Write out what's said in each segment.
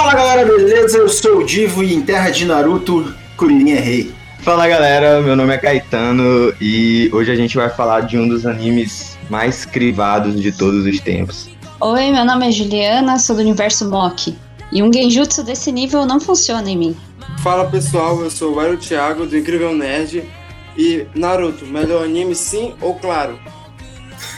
Fala galera, beleza? Eu sou o Divo e em terra de Naruto, Kuririn é rei. Fala galera, meu nome é Caetano e hoje a gente vai falar de um dos animes mais crivados de todos os tempos. Oi, meu nome é Juliana, sou do universo Mock. E um genjutsu desse nível não funciona em mim. Fala pessoal, eu sou o Aero Thiago do Incrível Nerd e Naruto, melhor anime sim ou claro?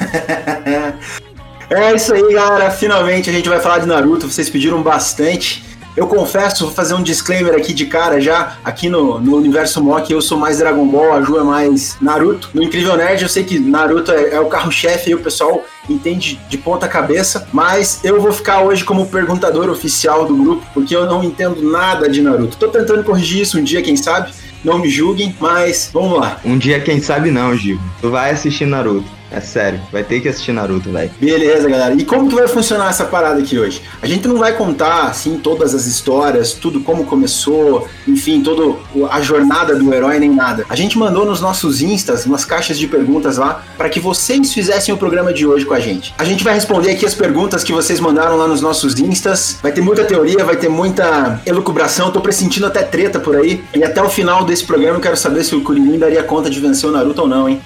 é isso aí, galera. Finalmente a gente vai falar de Naruto. Vocês pediram bastante. Eu confesso, vou fazer um disclaimer aqui de cara já. Aqui no, no universo Mock eu sou mais Dragon Ball, a Ju é mais Naruto. No Incrível Nerd eu sei que Naruto é, é o carro-chefe e o pessoal entende de ponta cabeça, mas eu vou ficar hoje como perguntador oficial do grupo, porque eu não entendo nada de Naruto. Tô tentando corrigir isso um dia, quem sabe. Não me julguem, mas vamos lá. Um dia, quem sabe não, Gil. Tu vai assistir Naruto. É sério, vai ter que assistir Naruto, velho. Beleza, galera. E como que vai funcionar essa parada aqui hoje? A gente não vai contar, assim, todas as histórias, tudo como começou, enfim, toda a jornada do herói, nem nada. A gente mandou nos nossos instas, umas caixas de perguntas lá, para que vocês fizessem o programa de hoje com a gente. A gente vai responder aqui as perguntas que vocês mandaram lá nos nossos instas. Vai ter muita teoria, vai ter muita elucubração, tô pressentindo até treta por aí. E até o final desse programa eu quero saber se o Kuririn daria conta de vencer o Naruto ou não, hein?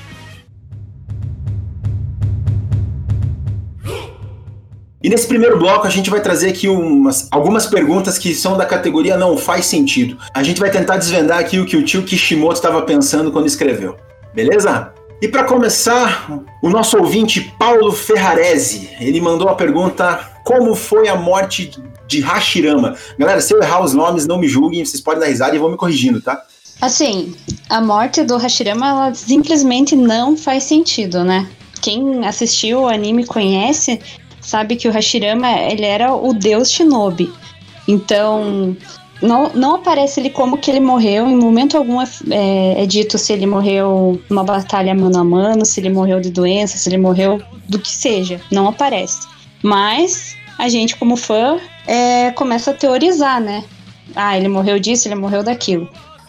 E nesse primeiro bloco a gente vai trazer aqui umas, algumas perguntas que são da categoria não faz sentido. A gente vai tentar desvendar aqui o que o tio Kishimoto estava pensando quando escreveu. Beleza? E para começar, o nosso ouvinte Paulo Ferrarese, ele mandou a pergunta: como foi a morte de Hashirama? Galera, se eu errar os nomes, não me julguem, vocês podem dar risada e vão me corrigindo, tá? Assim, a morte do Hashirama ela simplesmente não faz sentido, né? Quem assistiu o anime conhece sabe que o Hashirama ele era o deus Shinobi. Então, não, não aparece ele como que ele morreu, em momento algum é, é, é, dito se ele morreu numa batalha mano a mano, se ele morreu de doença, se ele morreu do que seja, não aparece. Mas a gente, como fã, é, começa a teorizar, né? Ah, ele morreu disso, ele morreu daquilo.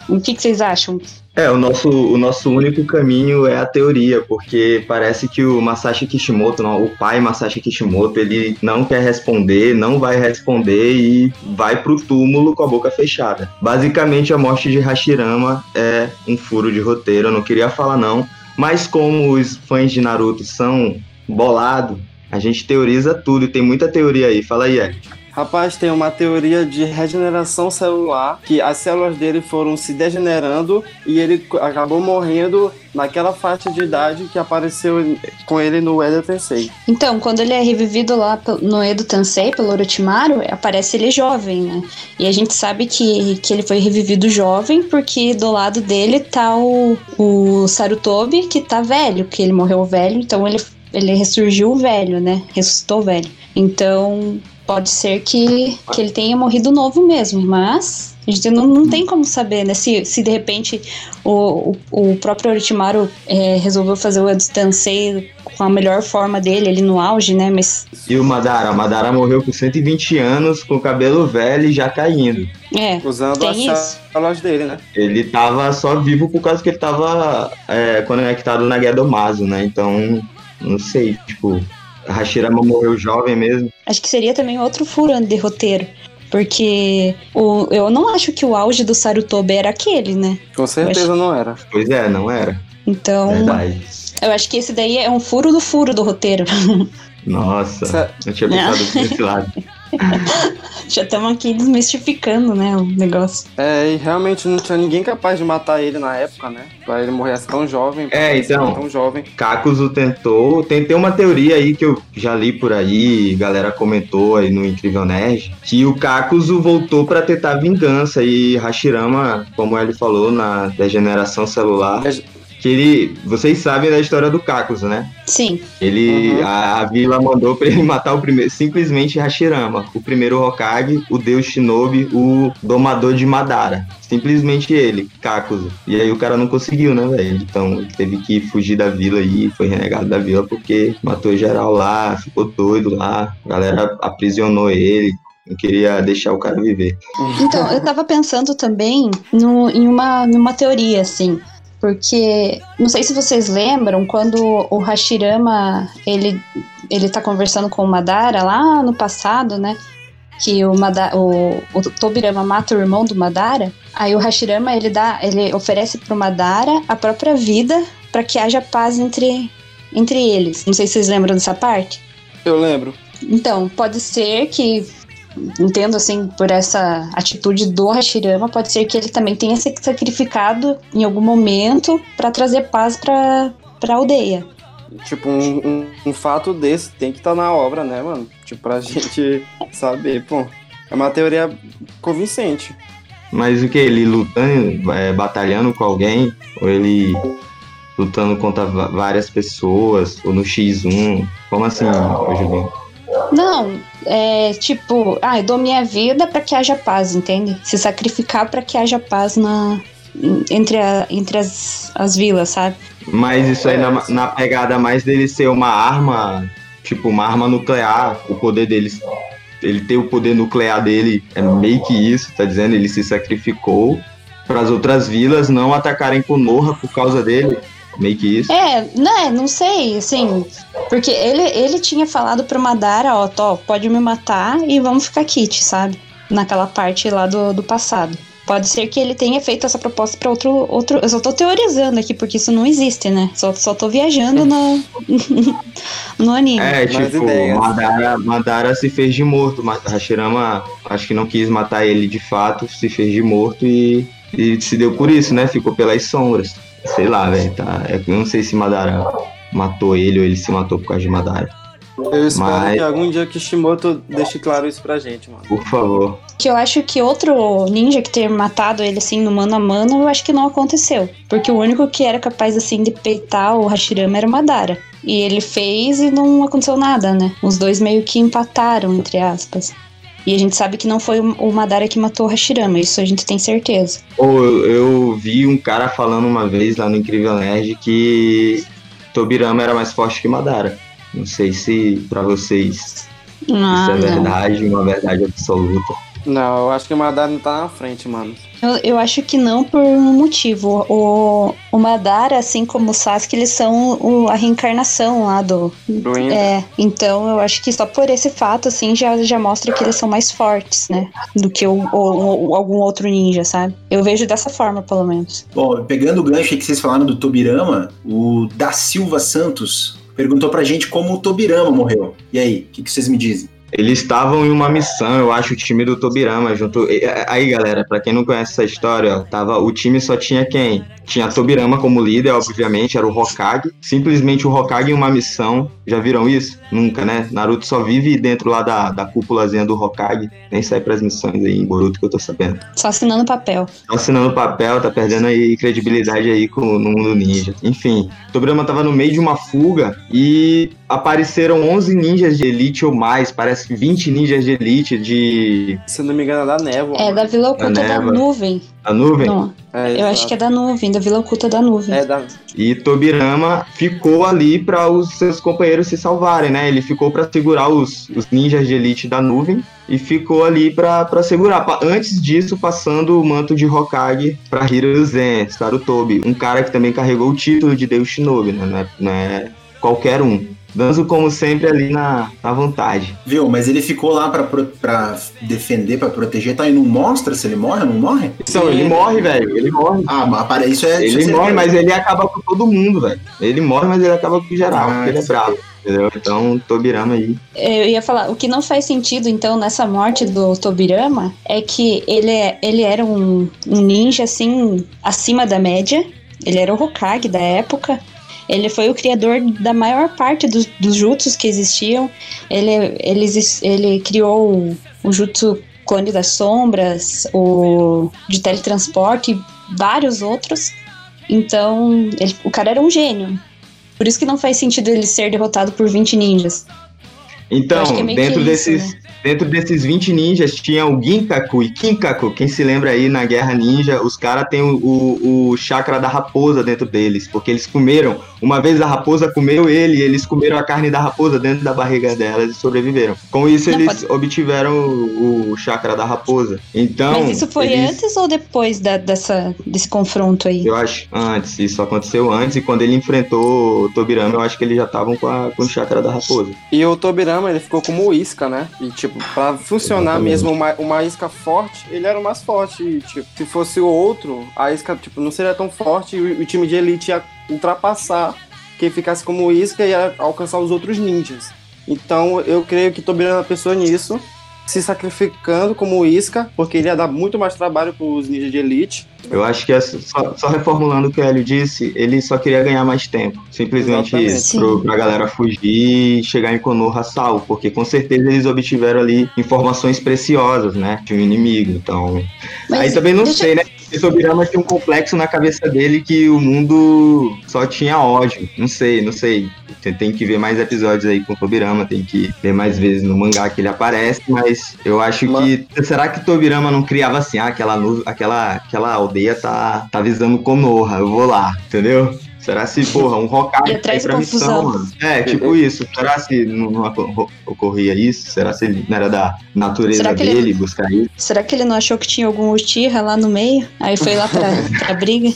O que, que vocês acham? É, o nosso, o nosso único caminho é a teoria, porque parece que o Masashi Kishimoto, não, o pai Masashi Kishimoto, ele não quer responder, não vai responder e vai pro túmulo com a boca fechada. Basicamente, a morte de Hashirama é um furo de roteiro, eu não queria falar não, mas como os fãs de Naruto são bolados, a gente teoriza tudo e tem muita teoria aí. Fala aí, Eric. Rapaz, tem uma teoria de regeneração celular que as células dele foram se degenerando e ele acabou morrendo naquela faixa de idade que apareceu com ele no Edo Tensei. Então, quando ele é revivido lá no Edo Tensei pelo Orochimaru, aparece ele jovem, né? E a gente sabe que, que ele foi revivido jovem porque do lado dele tá o, o Sarutobi, que tá velho, que ele morreu velho, então ele, ele ressurgiu velho, né? Ressuscitou velho. Então, pode ser que, que ele tenha morrido novo mesmo, mas a gente não, não tem como saber, né? Se, se de repente o, o, o próprio Orochimaru é, resolveu fazer o Edostansei com a melhor forma dele ali no auge, né? Mas... E o Madara? O Madara morreu com 120 anos, com o cabelo velho e já caindo. É, Usando as células dele, né? Ele tava só vivo por causa que ele tava é, conectado na Gedomazo, né? Então, não sei, tipo, Hashirama morreu jovem mesmo. Acho que seria também outro furando de roteiro. Porque o, eu não acho que o auge do Sarutobi era aquele, né? Com certeza não era. Pois é, não era. Então. Verdade. Eu acho que esse daí é um furo do furo do roteiro. Nossa, Cê... eu tinha pensado por esse lado. Já estamos aqui desmistificando, né, o negócio. É, e realmente não tinha ninguém capaz de matar ele na época, né? Pra ele morrer assim tão jovem. É, então. Tão jovem. Kakuzu tentou. Tem, uma teoria aí que eu já li por aí, galera comentou aí no Incrível Nerd, que o Kakuzu voltou para tentar vingança e Hashirama, como ele falou na degeneração celular. Que ele. Vocês sabem da história do Cacos, né? Sim. Ele. Uhum. A, a, vila mandou pra ele matar o primeiro. Simplesmente Hashirama. O primeiro Hokage, o deus Shinobi, o domador de Madara. Simplesmente ele, Kakuzu. E aí o cara não conseguiu, né, velho? Então ele teve que fugir da vila aí, foi renegado da vila porque matou geral lá, ficou doido lá. A galera aprisionou ele, não queria deixar o cara viver. Então, eu tava pensando também no, em uma, numa teoria, assim. Porque, não sei se vocês lembram, quando o Hashirama, ele, ele tá conversando com o Madara lá no passado, né? que o, Mada, o, o Tobirama mata o irmão do Madara, aí o Hashirama ele dá, ele oferece pro Madara a própria vida para que haja paz entre, entre eles. Não sei se vocês lembram dessa parte. Eu lembro. Então, pode ser que entendo assim por essa atitude do Hashirama, pode ser que ele também tenha se sacrificado em algum momento para trazer paz para para aldeia. Tipo, um, um, um, fato desse tem que estar tá na obra, né, mano? Tipo, pra gente saber, pô. É uma teoria convincente. Mas o que? Ele lutando, é, batalhando com alguém? Ou ele lutando contra várias pessoas? Ou no X1? Como assim, Julinho? Não, é tipo, ah, eu dou minha vida para que haja paz, entende? Se sacrificar para que haja paz na, entre, a, entre as, as vilas, sabe? Mas isso aí na, na pegada mais dele ser uma arma, tipo, uma arma nuclear, o poder deles. Ele ter o poder nuclear dele é meio que isso, tá dizendo? Ele se sacrificou para as outras vilas não atacarem Konoha por causa dele. Meio que isso. É, né, não sei, assim. Porque ele, ele tinha falado pro Madara, ó, tô, pode me matar e vamos ficar kit, sabe? Naquela parte lá do, do passado. Pode ser que ele tenha feito essa proposta para outro, outro. Eu só tô teorizando aqui, porque isso não existe, né? Só, só tô viajando no, no anime. É, tipo, Madara, Madara se fez de morto. Hashirama acho que não quis matar ele de fato, se fez de morto e, e se deu por isso, né? Ficou pelas sombras. Sei lá, velho. Tá? É, eu não sei se Madara matou ele ou ele se matou por causa de Madara. Eu espero Mas... que algum dia Kishimoto deixe claro isso pra gente, mano. Por favor. Que eu acho que outro ninja que ter matado ele assim no mano a mano, eu acho que não aconteceu. Porque o único que era capaz assim de peitar o Hashirama era o Madara. E ele fez e não aconteceu nada, né? Os dois meio que empataram, entre aspas. E a gente sabe que não foi o Madara que matou o Hashirama, isso a gente tem certeza. Oh, eu, eu vi um cara falando uma vez lá no Incrível Nerd que Tobirama era mais forte que Madara. Não sei se para vocês ah, isso é verdade, uma verdade absoluta. Não, eu acho que o Madara não tá na frente, mano. Eu, eu acho que não por um motivo. O, o Madara, assim como o Sasuke, eles são o, a reencarnação lá do. Do É, então eu acho que só por esse fato, assim, já, já mostra que eles são mais fortes, né? Do que o, o, o algum outro ninja, sabe? Eu vejo dessa forma, pelo menos. Bom, pegando o gancho que vocês falaram do Tobirama, o da Silva Santos perguntou pra gente como o Tobirama morreu. E aí, o que, que vocês me dizem? Eles estavam em uma missão, eu acho, o time do Tobirama junto. Aí, galera, para quem não conhece essa história, tava o time só tinha quem? Tinha Tobirama como líder, obviamente, era o Hokage. Simplesmente o Hokage em uma missão. Já viram isso? Nunca, né? Naruto só vive dentro lá da, da cúpulazinha do Hokage. Nem sai pras missões aí em Boruto que eu tô sabendo. Só assinando papel. Só assinando papel, tá perdendo aí credibilidade aí com, no mundo ninja. Enfim, Tobirama tava no meio de uma fuga e apareceram 11 ninjas de elite ou mais, parece que 20 ninjas de elite de... Se não me engano, é da névoa. É, da Vila Oculta da, da Nuvem. A nuvem? Não. É, eu acho que é da nuvem, da Vila Oculta da Nuvem. É da... E Tobirama ficou ali para os seus companheiros se salvarem, né? Ele ficou para segurar os, os ninjas de elite da nuvem e ficou ali para segurar. Antes disso, passando o manto de Hokage para Hiruzen, Sarutobi, um cara que também carregou o título de Deus Shinobi, né? Não é, não é qualquer um. Danzo, como sempre, ali na, na vontade. Viu, mas ele ficou lá pra, pra defender, pra proteger, tá? E não mostra se ele morre ou não morre? Então, ele morre, velho. Ele morre. Ah, mas para isso é. Ele morre, mas ele acaba com todo mundo, velho. Ele morre, mas ele acaba com geral, ah, porque ele é bravo. Entendeu? Então, Tobirama aí. Eu ia falar, o que não faz sentido, então, nessa morte do Tobirama é que ele, é, ele era um, um ninja, assim, acima da média. Ele era o Hokage da época. Ele foi o criador da maior parte dos, dos jutsus que existiam. Ele, ele, ele criou o, o jutsu Clone das Sombras, o de teletransporte e vários outros. Então, ele, o cara era um gênio. Por isso que não faz sentido ele ser derrotado por 20 ninjas. Então, é dentro desses, isso, né? Dentro desses 20 ninjas tinha o Ginkaku e Kinkaku. Quem se lembra aí na Guerra Ninja, os caras têm o, o, o, chakra da raposa dentro deles, porque eles comeram. Uma vez a raposa comeu ele, eles comeram a carne da raposa dentro da barriga delas e sobreviveram. Com isso, Não, eles pode... obtiveram o, o, chakra da raposa. Então. Mas isso foi eles... antes ou depois da, dessa, desse confronto aí? Eu acho antes. Isso aconteceu antes e quando ele enfrentou o Tobirama, eu acho que eles já estavam com, com o chakra da raposa. E o Tobirama, ele ficou como isca, né? E tipo pra funcionar Exatamente. mesmo uma, uma isca forte, ele era o mais forte. E, tipo, se fosse o outro, a isca, tipo, não seria tão forte e o, o time de elite ia ultrapassar quem ficasse como isca e ia alcançar os outros ninjas. Então eu creio que Tobirama pensou nisso, se sacrificando como isca, porque ele ia dar muito mais trabalho pros ninjas de elite. Eu acho que é só, só reformulando o que o Hélio disse, ele só queria ganhar mais tempo. Simplesmente. Pro, pra galera fugir e chegar em Konoha salvo. Porque com certeza eles obtiveram ali informações preciosas, né? De um inimigo. Então. Mas Aí também não deixa- sei, né? Esse Tobirama tinha um complexo na cabeça dele que o mundo só tinha ódio. Não sei, não sei. Tem, tem que ver mais episódios aí com o Tobirama, tem que ver mais vezes no mangá que ele aparece, mas eu acho que. Será que Tobirama não criava assim, ah, aquela, aquela, aquela aldeia tá, tá visando Konoha, eu vou lá, entendeu? Será se, porra, um Hokage traz pra confusão. missão, mano? É, tipo isso. Será se não, não oco- ocorria isso? Será se ele não era da natureza que ele- dele buscar isso? Será que ele não achou que tinha algum Uchiha lá no meio? Aí foi lá pra, pra briga?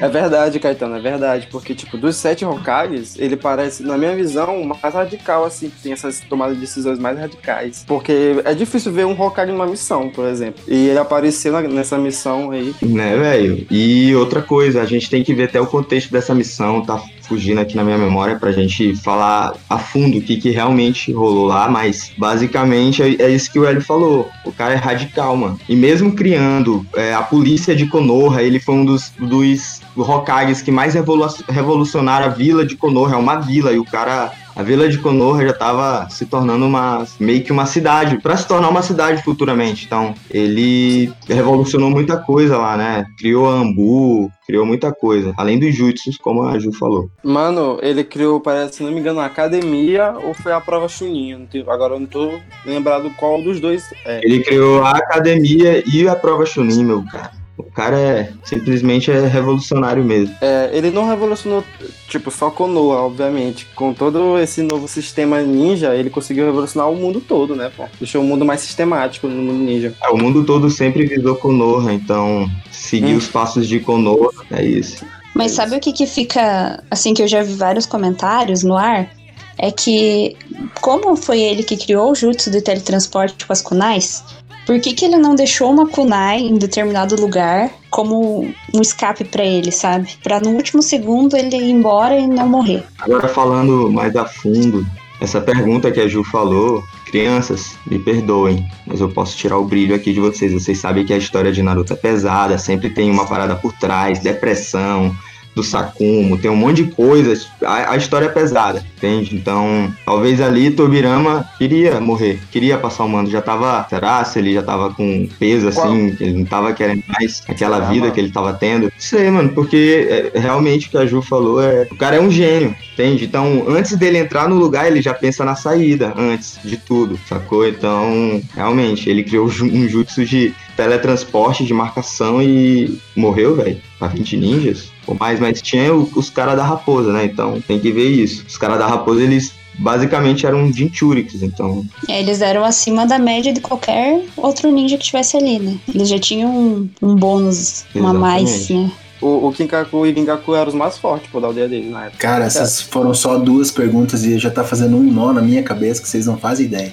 É verdade, Caetano, é verdade. Porque, tipo, dos sete Hokages, ele parece, na minha visão, o mais radical, assim, que tem essas tomadas de decisões mais radicais. Porque é difícil ver um Hokage numa missão, por exemplo. E ele apareceu na- nessa missão aí. Né, velho? E outra coisa, a gente tem que ver até o contexto dessa missão, tá fugindo aqui na minha memória pra gente falar a fundo o que, que realmente rolou lá, mas basicamente é, é isso que o Hélio falou. O cara é radical, mano. E mesmo criando é, a polícia de Konoha, ele foi um dos, dos Hokages que mais revolu revolucionaram a vila de Konoha. É uma vila, e o cara a vila de Konoha já estava se tornando uma meio que uma cidade, para se tornar uma cidade futuramente. Então, ele revolucionou muita coisa lá, né? Criou Ambu, criou muita coisa, além dos jutsus, como a Ju falou. Mano, ele criou, parece, se não me engano, a academia ou foi a prova Chunin. Agora eu não tô lembrado qual dos dois é. Ele criou a academia e a prova Chunin, meu cara. O cara é simplesmente é revolucionário mesmo. É, ele não revolucionou, tipo, só Konoha, obviamente. Com todo esse novo sistema ninja, ele conseguiu revolucionar o mundo todo, né, pô? Deixou o mundo mais sistemático no mundo ninja. É, o mundo todo sempre visou Konoha, então seguir Hum. os passos de Konoha é isso. Mas sabe o que que fica, assim, que eu já vi vários comentários no ar? É que, como foi ele que criou o jutsu de teletransporte com as kunais, por que que ele não deixou uma kunai em determinado lugar como um escape pra ele, sabe? Pra no último segundo ele ir embora e não morrer. Agora falando mais a fundo, essa pergunta que a Ju falou, crianças, me perdoem, mas eu posso tirar o brilho aqui de vocês. Vocês sabem que a história de Naruto é pesada, sempre tem uma parada por trás, depressão, do Sakumo, tem um monte de coisas. A, a história é pesada, entende? Então, talvez ali Tobirama queria morrer, queria passar o mando. Já tava, será se ele já tava com peso assim, ele não tava querendo mais aquela vida mano? que ele tava tendo? Não sei, mano, porque é, realmente o que a Ju falou é. O cara é um gênio, entende? Então, antes dele entrar no lugar, ele já pensa na saída, antes de tudo, sacou? Então, realmente, ele criou um jutsu de teletransporte, de marcação e morreu, velho. Pra 20 ninjas. Ou mais, mas tinha o- os caras da raposa, né? Então tem que ver isso. Os caras da raposa, eles basicamente eram Jinchuriks, então. É, eles eram acima da média de qualquer outro ninja que tivesse ali, né? Eles já tinham um, um bônus, uma mais, Exatamente. né? O, o Kinkaku e Gingaku eram os mais fortes, pô, da aldeia dele na época. Cara, essas foram só duas perguntas e já tá fazendo um nó na minha cabeça que vocês não fazem ideia.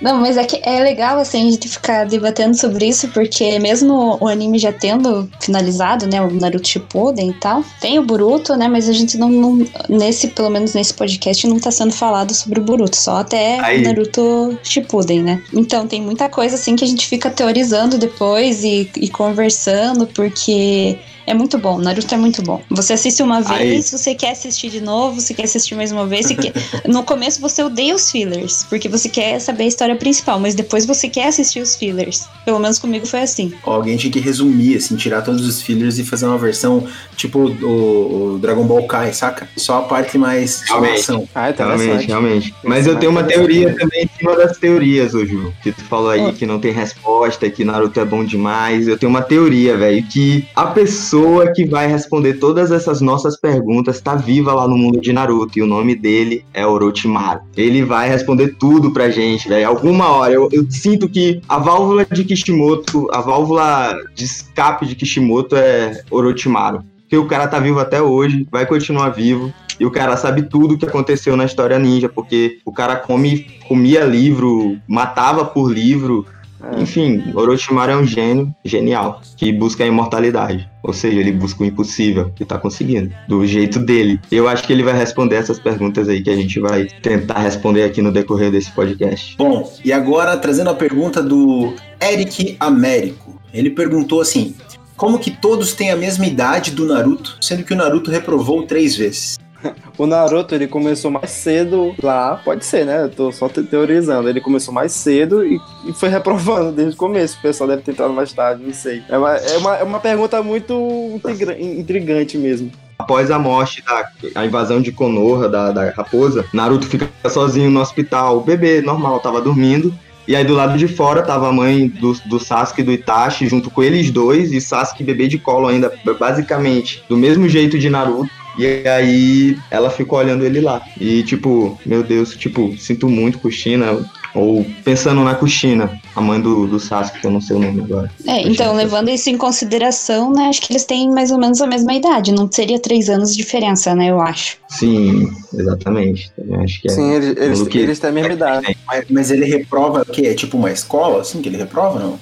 Não, mas é que é legal assim a gente ficar debatendo sobre isso, porque mesmo o anime já tendo finalizado, né, o Naruto Shippuden e tal, tem o Boruto, né, mas a gente não, não- nesse, pelo menos nesse podcast não tá sendo falado sobre o Boruto, só até Aí. o Naruto Shippuden, né? Então tem muita coisa assim que a gente fica teorizando depois e, e conversando, porque é muito bom, Naruto é muito bom. Você assiste uma Aí. vez, você quer assistir de novo, você quer assistir mais uma vez, você quer... no começo você odeia os fillers, porque você quer saber a história principal, mas depois você quer assistir os fillers. Pelo menos comigo foi assim. Ó, Alguém tinha que resumir, assim, tirar todos os fillers e fazer uma versão tipo o, o Dragon Ball Kai, saca? Só a parte mais de Realmente. ação. Ah, Realmente, interessante. realmente. Mas Isso é eu tenho uma teoria também em cima das teorias, ô Ju. Que tu falou aí Ó. que não tem resposta, que Naruto é bom demais. Eu tenho uma teoria, velho, que a pessoa que vai responder todas essas nossas perguntas tá viva lá no mundo de Naruto. E o nome dele é Orochimaru. Ele vai responder tudo pra gente, velho. Alguma hora. Eu, eu sinto que a válvula de Kishimoto, a válvula de escape de Kishimoto é Orochimaru. Porque o cara tá vivo até hoje, vai continuar vivo. E o cara sabe tudo o que aconteceu na história ninja, porque o cara come, comia livro, matava por livro. É. Enfim, Orochimaru é um gênio genial que busca a imortalidade. Ou seja, ele busca o impossível e tá conseguindo, do jeito dele. Eu acho que ele vai responder essas perguntas aí que a gente vai tentar responder aqui no decorrer desse podcast. Bom, e agora trazendo a pergunta do Eric Américo. Ele perguntou assim: como que todos têm a mesma idade do Naruto, sendo que o Naruto reprovou três vezes? O Naruto, ele começou mais cedo lá, pode ser, né? Eu tô só te- teorizando. Ele começou mais cedo e, e foi reprovando desde o começo. O pessoal deve ter entrado mais tarde, não sei. É uma, é uma, é uma pergunta muito intrigante mesmo. Após a morte da a invasão de Konoha, da, da raposa, Naruto fica sozinho no hospital. O bebê normal tava dormindo. E aí do lado de fora tava a mãe do, do Sasuke e do Itachi junto com eles dois. E Sasuke bebê de colo ainda, basicamente, do mesmo jeito de Naruto. E aí ela ficou olhando ele lá. E tipo, meu Deus, tipo, sinto muito Kushina. Ou pensando na Kushina, a mãe do, do Sasuke, que eu não sei o nome agora. É, então, levando isso em consideração, né, acho que eles têm mais ou menos a mesma idade. Não seria três anos de diferença, né, eu acho. Sim, exatamente. Também acho que é. Sim, eles, eles, que- eles têm a mesma idade. Mas, mas ele reprova o quê? É tipo uma escola, assim, que ele reprova, não?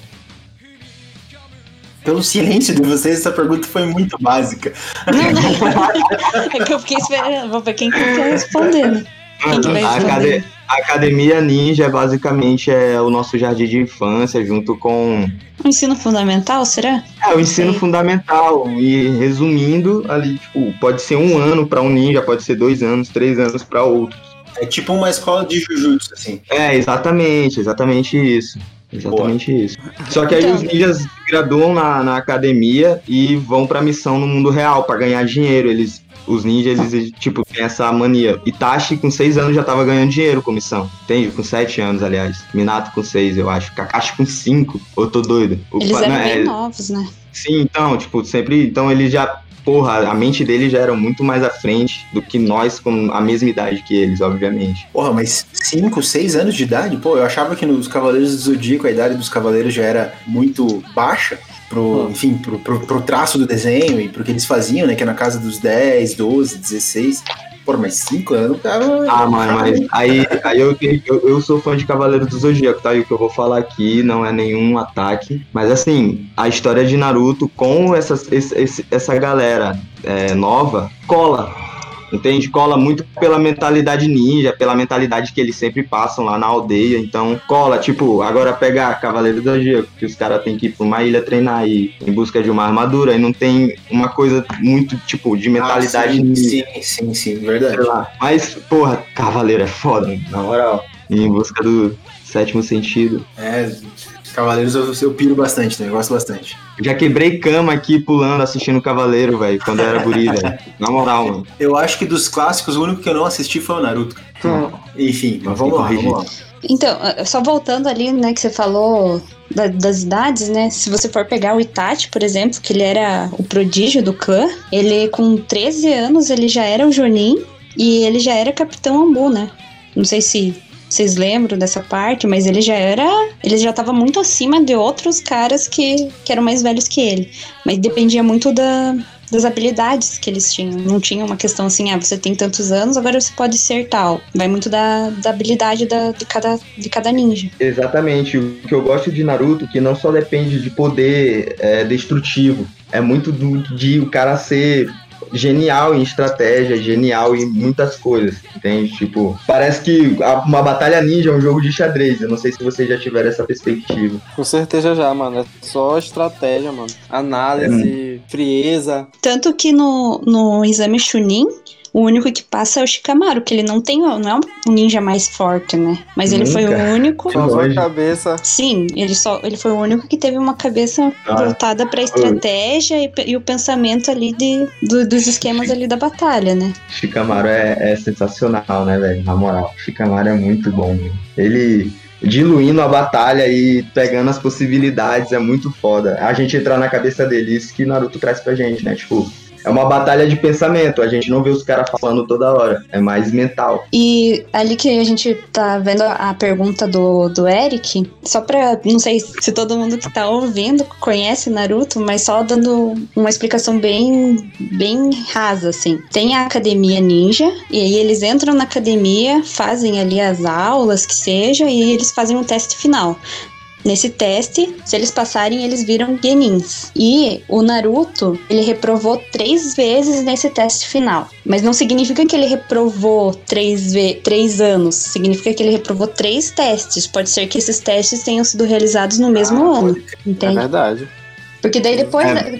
Pelo silêncio de vocês, essa pergunta foi muito básica. Não, não. É que eu fiquei esperando. Vou ver quem que quer responder, né? Quem que vai A, responder? acade- a Academia Ninja basicamente é o nosso jardim de infância, junto com O ensino fundamental, será? é, o ensino Sei. fundamental. E resumindo, ali, tipo, pode ser um ano para um ninja, pode ser dois anos, três anos para outro. É tipo uma escola de jujutsu, assim. É, exatamente, exatamente isso. Exatamente isso. Só que aí Então- os ninjas se graduam na, na academia e vão pra missão no mundo real pra ganhar dinheiro. Eles, os ninjas, eles, tipo, têm essa mania. Itachi, com seis anos, já tava ganhando dinheiro com missão. Entende? Com sete anos, aliás. Minato com seis, eu acho. Kakashi com cinco. Ou tô doido? O Eles pa- eram bem é- novos, né? Sim, então, tipo, sempre. Então eles já. Porra, a mente deles já era muito mais à frente do que nós com a mesma idade que eles, obviamente. Porra, mas 5, 6 anos de idade? Pô, eu achava que nos Cavaleiros do Zodíaco a idade dos Cavaleiros já era muito baixa. Pro, enfim, pro, pro, pro traço do desenho e pro que eles faziam, né? Que é na casa dos 10, 12, 16. Porra, mas 5 anos, cara. Ah, mano, mas aí, aí eu, eu, eu sou fã de Cavaleiro do Zodíaco, tá? E o que eu vou falar aqui não é nenhum ataque. Mas assim, a história de Naruto com esse- esse- essa galera é, nova cola. Entende? Cola muito pela mentalidade ninja, pela mentalidade que eles sempre passam lá na aldeia. Então, cola, tipo, agora pegar Cavaleiro do Zodíaco, que os caras têm que ir pra uma ilha treinar e em busca de uma armadura, e não tem uma coisa muito, tipo, de mentalidade Ah, sim, ninja sim, sim, sim, verdade. Mas, porra, Cavaleiro é foda, na moral. Em busca do sétimo sentido. É, Cavaleiros eu, eu piro bastante, né? Eu gosto bastante. Já quebrei cama aqui pulando, assistindo Cavaleiro, velho, quando eu era guri, velho. Na moral, mano. Eu acho que dos clássicos, o único que eu não assisti foi o Naruto. Hum. Enfim, mas vamos lá, vamos lá. Então, eh, só voltando ali, né, que você falou da- das idades, né? Se você for pegar o Itachi, por exemplo, que ele era o prodígio do clã, ele com 13 anos ele já era o Jonin e ele já era Capitão Ambu, né? Não sei se vocês lembram dessa parte, mas ele já era. Ele já tava muito acima de outros caras que, que eram mais velhos que ele. Mas dependia muito da, das habilidades que eles tinham. Não tinha uma questão assim, ah, você tem tantos anos, agora você pode ser tal. Vai muito da, da habilidade da, de, cada, de cada ninja. Exatamente. O que eu gosto de Naruto, que não só depende de poder é, destrutivo, é muito do, de o cara ser genial em estratégia, genial em muitas coisas, entende? Tipo, parece que uma batalha ninja é um jogo de xadrez. Eu não sei se vocês já tiveram essa perspectiva. Com certeza já, mano. É só estratégia, mano. Análise, frieza. Tanto que no, no exame Chunin, o único que passa é o Shikamaru, que ele não tem, não é um ninja mais forte, né? Mas ele foi Nunca. o único. Que Só cabeça. Sim, ele só ele foi o único que teve uma cabeça Ah. voltada pra estratégia e, e o pensamento ali de, do- dos esquemas ali da batalha, né? Shikamaru é, é sensacional, né, velho? Na moral, Shikamaru é muito bom. Meu. Ele diluindo a batalha e pegando as possibilidades é muito foda. A gente entrar na cabeça dele, isso que Naruto traz pra gente, né? Tipo, é uma batalha de pensamento. A gente não vê os caras falando toda hora. É mais mental. E ali que a gente tá vendo a pergunta do, do Eric, só pra. Não sei se todo mundo que tá ouvindo conhece Naruto, mas só dando uma explicação bem, bem rasa, assim. Tem a academia ninja, e aí eles entram na academia, fazem ali as aulas, que seja, e eles fazem um teste final. Nesse teste, se eles passarem, eles viram Genins. E o Naruto, ele reprovou três vezes nesse teste final. Mas não significa que ele reprovou três, ve três anos. Significa que ele reprovou três testes. Pode ser que esses testes tenham sido realizados no mesmo Ah, ano. É Entende? verdade. Porque daí depois, É.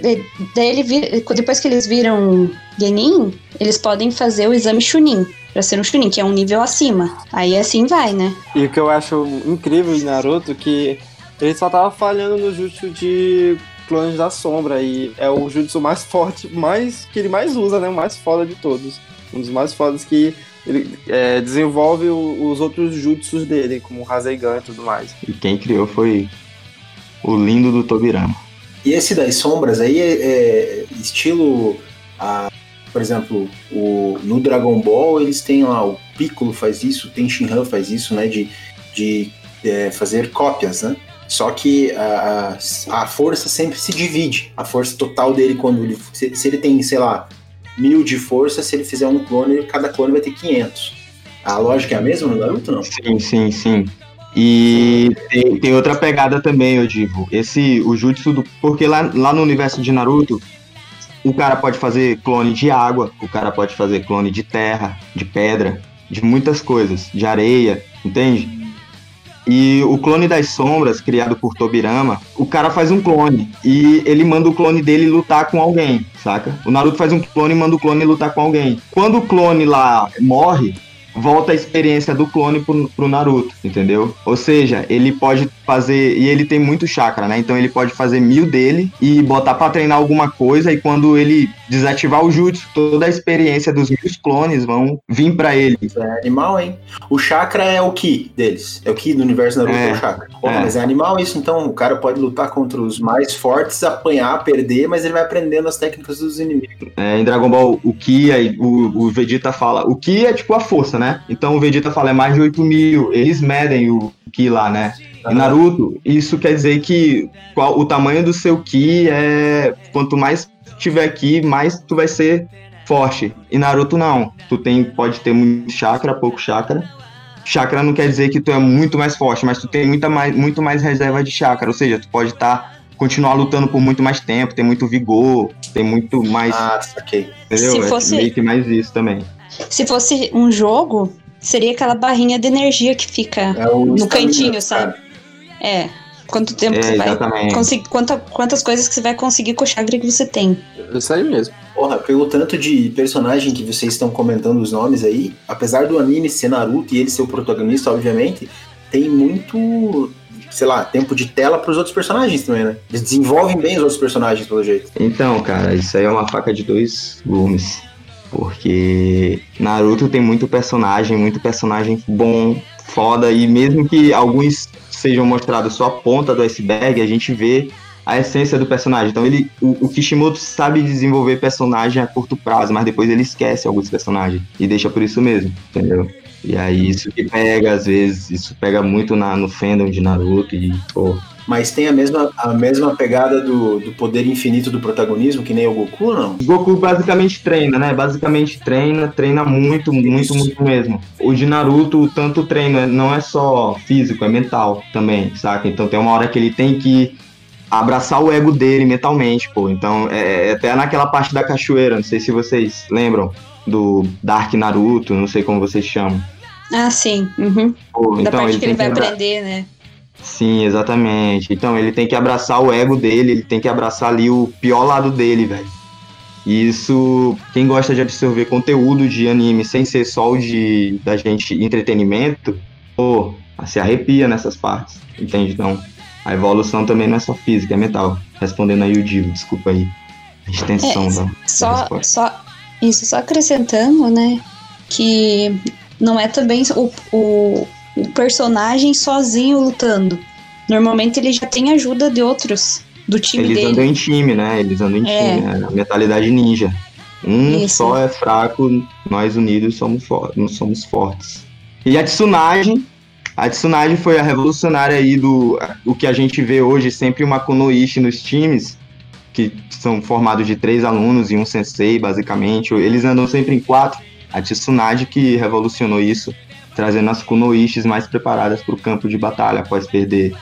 daí ele vir- depois que eles viram Genin, eles podem fazer o exame Chunin. Pra ser um Chunin, que é um nível acima. Aí assim vai, né? E o que eu acho incrível em Naruto que ele só tava falhando no jutsu de clones da sombra e é o jutsu mais forte, mais que ele mais usa, né? O mais foda de todos. Um dos mais fodas que ele é, desenvolve o- os outros jutsus dele, como o Rasengan e tudo mais. E quem criou foi o lindo do Tobirama. E esse das sombras aí é, é estilo, a, por exemplo, o, no Dragon Ball eles têm lá, o Piccolo faz isso, tem Shinhan faz isso, né, de, de é, fazer cópias, né? Só que a, a, força sempre se divide. A força total dele, quando ele. Se, se ele tem, sei lá, mil de força, se ele fizer um clone, cada clone vai ter 500. A lógica é a mesma no Naruto, não? Sim, sim, sim. E tem, tem outra pegada também, eu digo. Esse, o jutsu do. Porque lá, lá no universo de Naruto, o cara pode fazer clone de água, o cara pode fazer clone de terra, de pedra, de muitas coisas, de areia, entende? E o clone das sombras, criado por Tobirama, o cara faz um clone e ele manda o clone dele lutar com alguém, saca? O Naruto faz um clone e manda o clone lutar com alguém. Quando o clone lá morre, volta a experiência do clone pro, pro Naruto, entendeu? Ou seja, ele pode fazer. E ele tem muito chakra, né? Então ele pode fazer mil dele e botar pra treinar alguma coisa. E quando ele desativar o jutsu, toda a experiência dos mil clones vão vir pra ele. É animal, hein? O chakra é o Ki deles. É o Ki do universo Naruto, é, É, o chakra. Porra, é. mas é animal isso, então. O cara pode lutar contra os mais fortes, apanhar, perder, mas ele vai aprendendo as técnicas dos inimigos. É, em Dragon Ball, o Ki, aí, o, o Vegeta fala. O Ki é tipo a força, né? Então o Vegeta fala é mais de 8 mil. Eles medem o Ki lá, né? Em Naruto, isso quer dizer que qual, o tamanho do seu Ki é. Quanto mais tiver Ki, mais tu vai ser forte. E Naruto não. Tu tem, pode ter muito chakra, pouco chakra. Chakra não quer dizer que tu é muito mais forte, mas tu tem muita mais, muito mais reserva de chakra. Ou seja, tu pode estar. Continuar lutando por muito mais tempo, tem muito vigor, tem muito mais. Ah, saquei. entendeu? se É fosse- meio que mais isso também. Se fosse um jogo, seria aquela barrinha de energia que fica É no cantinho, cara. sabe? É. Quanto tempo É, você vai exatamente. conseguir. Quanta, quantas coisas que você vai conseguir com o chakra que você tem. Isso aí mesmo. Porra, pelo tanto de personagem que vocês estão comentando os nomes aí, apesar do anime ser Naruto e ele ser o protagonista, obviamente, tem muito, sei lá, tempo de tela pros outros personagens também, né? Eles desenvolvem bem os outros personagens, pelo jeito. Então, cara, isso aí é uma faca de dois gumes. Porque Naruto tem muito personagem, muito personagem bom, foda, e mesmo que alguns sejam mostrados só a ponta do iceberg, a gente vê a essência do personagem. Então ele, o, o Kishimoto sabe desenvolver personagem a curto prazo, mas depois ele esquece alguns personagens e deixa por isso mesmo, entendeu? E aí isso que pega, às vezes, isso pega muito na, no fandom de Naruto e, pô, Mas tem a mesma, a mesma pegada do, do poder infinito do protagonismo, que nem o Goku, não? Goku basicamente treina, né? Basicamente treina, treina muito, muito, muito mesmo. O de Naruto, tanto treino, é- não é só físico, é mental também, saca? Então tem uma hora que ele tem que abraçar o ego dele mentalmente, pô. Então é, é até naquela parte da cachoeira, não sei se vocês lembram do Dark Naruto, não sei como vocês chamam. Ah, sim. Uhum. Da então parte que ele vai abra- aprender, né? Sim, exatamente. Então ele tem que abraçar o ego dele, ele tem que abraçar ali o pior lado dele, velho. E isso, quem gosta de absorver conteúdo de anime sem ser só o de da gente entretenimento, pô, se arrepia nessas partes, entende? Então, a evolução também não é só física, é mental. Respondendo aí o Divo, desculpa aí. A extensão É, da, da Só, resposta. só, isso, só acrescentando, né? Que não é também o, o, o personagem sozinho lutando. Normalmente ele já tem ajuda de outros do time Eles dele. andam em time, né? Eles andam em É. time, né? A mentalidade ninja. Um Isso. só é fraco, nós unidos somos, for somos fortes. E a Tsunade, a Tsunade foi a revolucionária aí do o que a gente vê hoje, sempre uma Kunoichi nos times, que são formados de três alunos e um sensei, basicamente. Eles andam sempre em quatro. A Tsunade que revolucionou isso, trazendo as Kunoichis mais preparadas para o campo de batalha após perder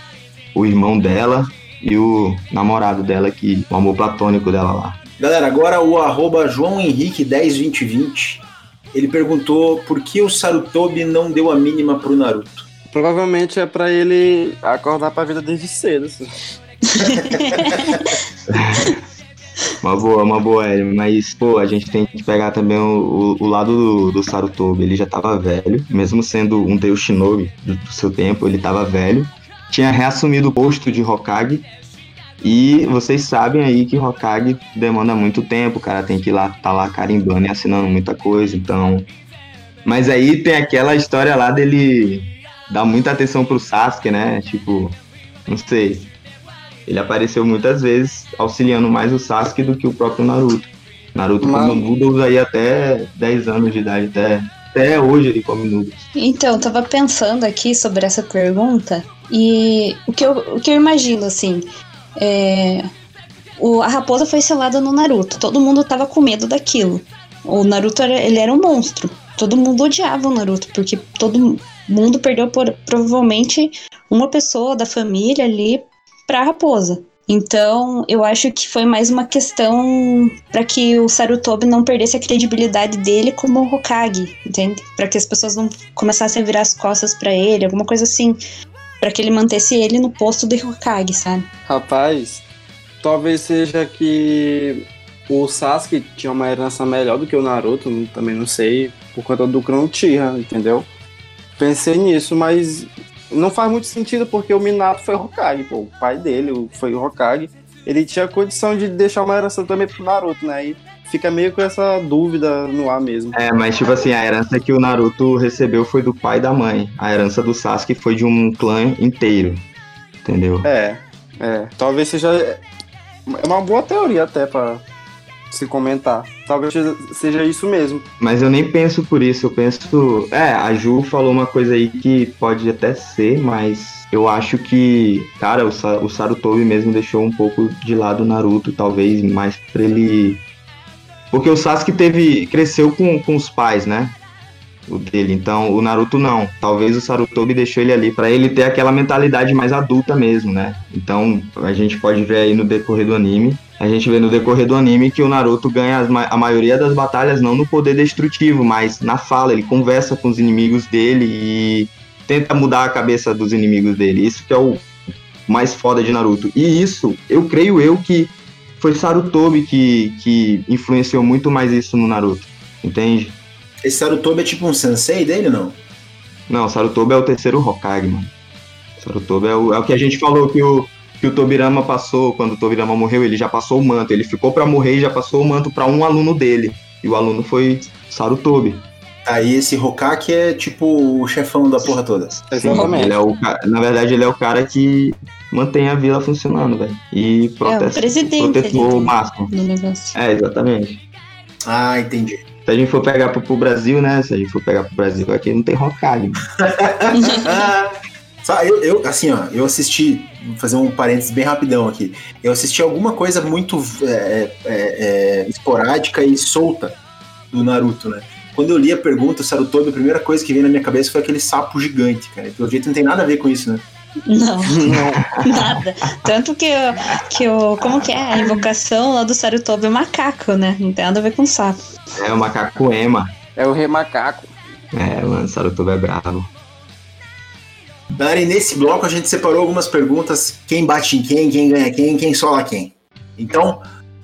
o irmão dela e o namorado dela, que o amor platônico dela lá. Galera, agora o arroba João Henrique 102020. Ele perguntou por que o Sarutobi não deu a mínima pro Naruto. Provavelmente é pra ele acordar pra vida desde cedo. Uma boa, uma boa, Hélio. Mas, pô, a gente tem que pegar também o, o, o lado do, do Sarutobi. Ele já tava velho, mesmo sendo um deus shinobi do, do seu tempo, ele tava velho. Tinha reassumido o posto de Hokage. E vocês sabem aí que Hokage demanda muito tempo, o cara tem que ir lá, tá lá carimbando e assinando muita coisa, então... Mas aí tem aquela história lá dele dar muita atenção pro Sasuke, né? Tipo, não sei. Ele apareceu muitas vezes auxiliando mais o Sasuke do que o próprio Naruto. Naruto Mas- come noodles aí até 10 anos de idade, até, até hoje ele come noodles. Então, eu tava pensando aqui sobre essa pergunta e o que eu, o que eu imagino, assim, é, o, a raposa foi selada no Naruto, todo mundo tava com medo daquilo. O Naruto, era, ele era um monstro, todo mundo odiava o Naruto, porque todo mundo perdeu por, provavelmente uma pessoa da família ali pra raposa. Então, eu acho que foi mais uma questão para que o Sarutobi não perdesse a credibilidade dele como Hokage, entende? Para que as pessoas não começassem a virar as costas pra ele, alguma coisa assim, Pra que ele mantesse ele no posto de Hokage, sabe? Rapaz, talvez seja que o Sasuke tinha uma herança melhor do que o Naruto, também não sei, por conta do Clã Uchiha, entendeu? Pensei nisso, mas não faz muito sentido porque o Minato foi Hokage, pô, o pai dele foi Hokage. Ele tinha condição de deixar uma herança também pro Naruto, né? E fica meio com essa dúvida no ar mesmo. É, mas tipo assim, a herança que o Naruto recebeu foi do pai e da mãe. A herança do Sasuke foi de um clã inteiro. Entendeu? É, é. Talvez seja. É uma boa teoria até pra se comentar. Talvez seja- isso mesmo. Mas eu nem penso por isso, eu penso. É, a Ju falou uma coisa aí que pode até ser, mas eu acho que, cara, o, Sa o Sarutobi mesmo deixou um pouco de lado o Naruto, talvez mais pra ele. Porque o Sasuke teve. cresceu com, com os pais, né? O dele. Então, o Naruto não. Talvez o Sarutobi deixou ele ali pra ele ter aquela mentalidade mais adulta mesmo, né? Então, a gente pode ver aí no decorrer do anime a gente vê no decorrer do anime que o Naruto ganha ma- a maioria das batalhas não no poder destrutivo, mas na fala. Ele conversa com os inimigos dele e tenta mudar a cabeça dos inimigos dele. Isso que é o mais foda de Naruto. E isso, eu creio eu que foi Sarutobi que, que influenciou muito mais isso no Naruto. Entende? Esse Sarutobi é tipo um sensei dele, não? Não, Sarutobi é o terceiro Hokage, mano. Sarutobi é o, é o que a gente falou que o, que o Tobirama passou, quando o Tobirama morreu, ele já passou o manto. Ele ficou pra morrer e já passou o manto pra um aluno dele. E o aluno foi Sarutobi. Aí esse Hokage é tipo o chefão da porra toda. Exatamente. ele é o, na verdade, ele é o cara que mantém a vila funcionando, velho. E protege presidente protetor ali. máximo. No negócio. É, exatamente. Ah, entendi. Se a gente for pegar pro, pro Brasil, né? Se a gente for pegar pro Brasil, aqui não tem mano. Só, eu, eu, assim, ó, eu assisti, vou fazer um parênteses bem rapidão aqui. Eu assisti alguma coisa muito é, é, é, esporádica e solta do Naruto, né? Quando eu li a pergunta, o Sarutobi, a primeira coisa que veio na minha cabeça foi aquele sapo gigante, cara. Pelo jeito não tem nada a ver com isso, né? Não, nada. Tanto que, eu- que o. Como que é? A invocação lá do Sarutobi é macaco, né? Não tem nada a ver com sapo. É o macaco Ema. É o Rei Macaco. É, mano, Sarutobi é bravo. Galera, e nesse bloco a gente separou algumas perguntas: quem bate em quem, quem ganha quem, quem sola quem. Então,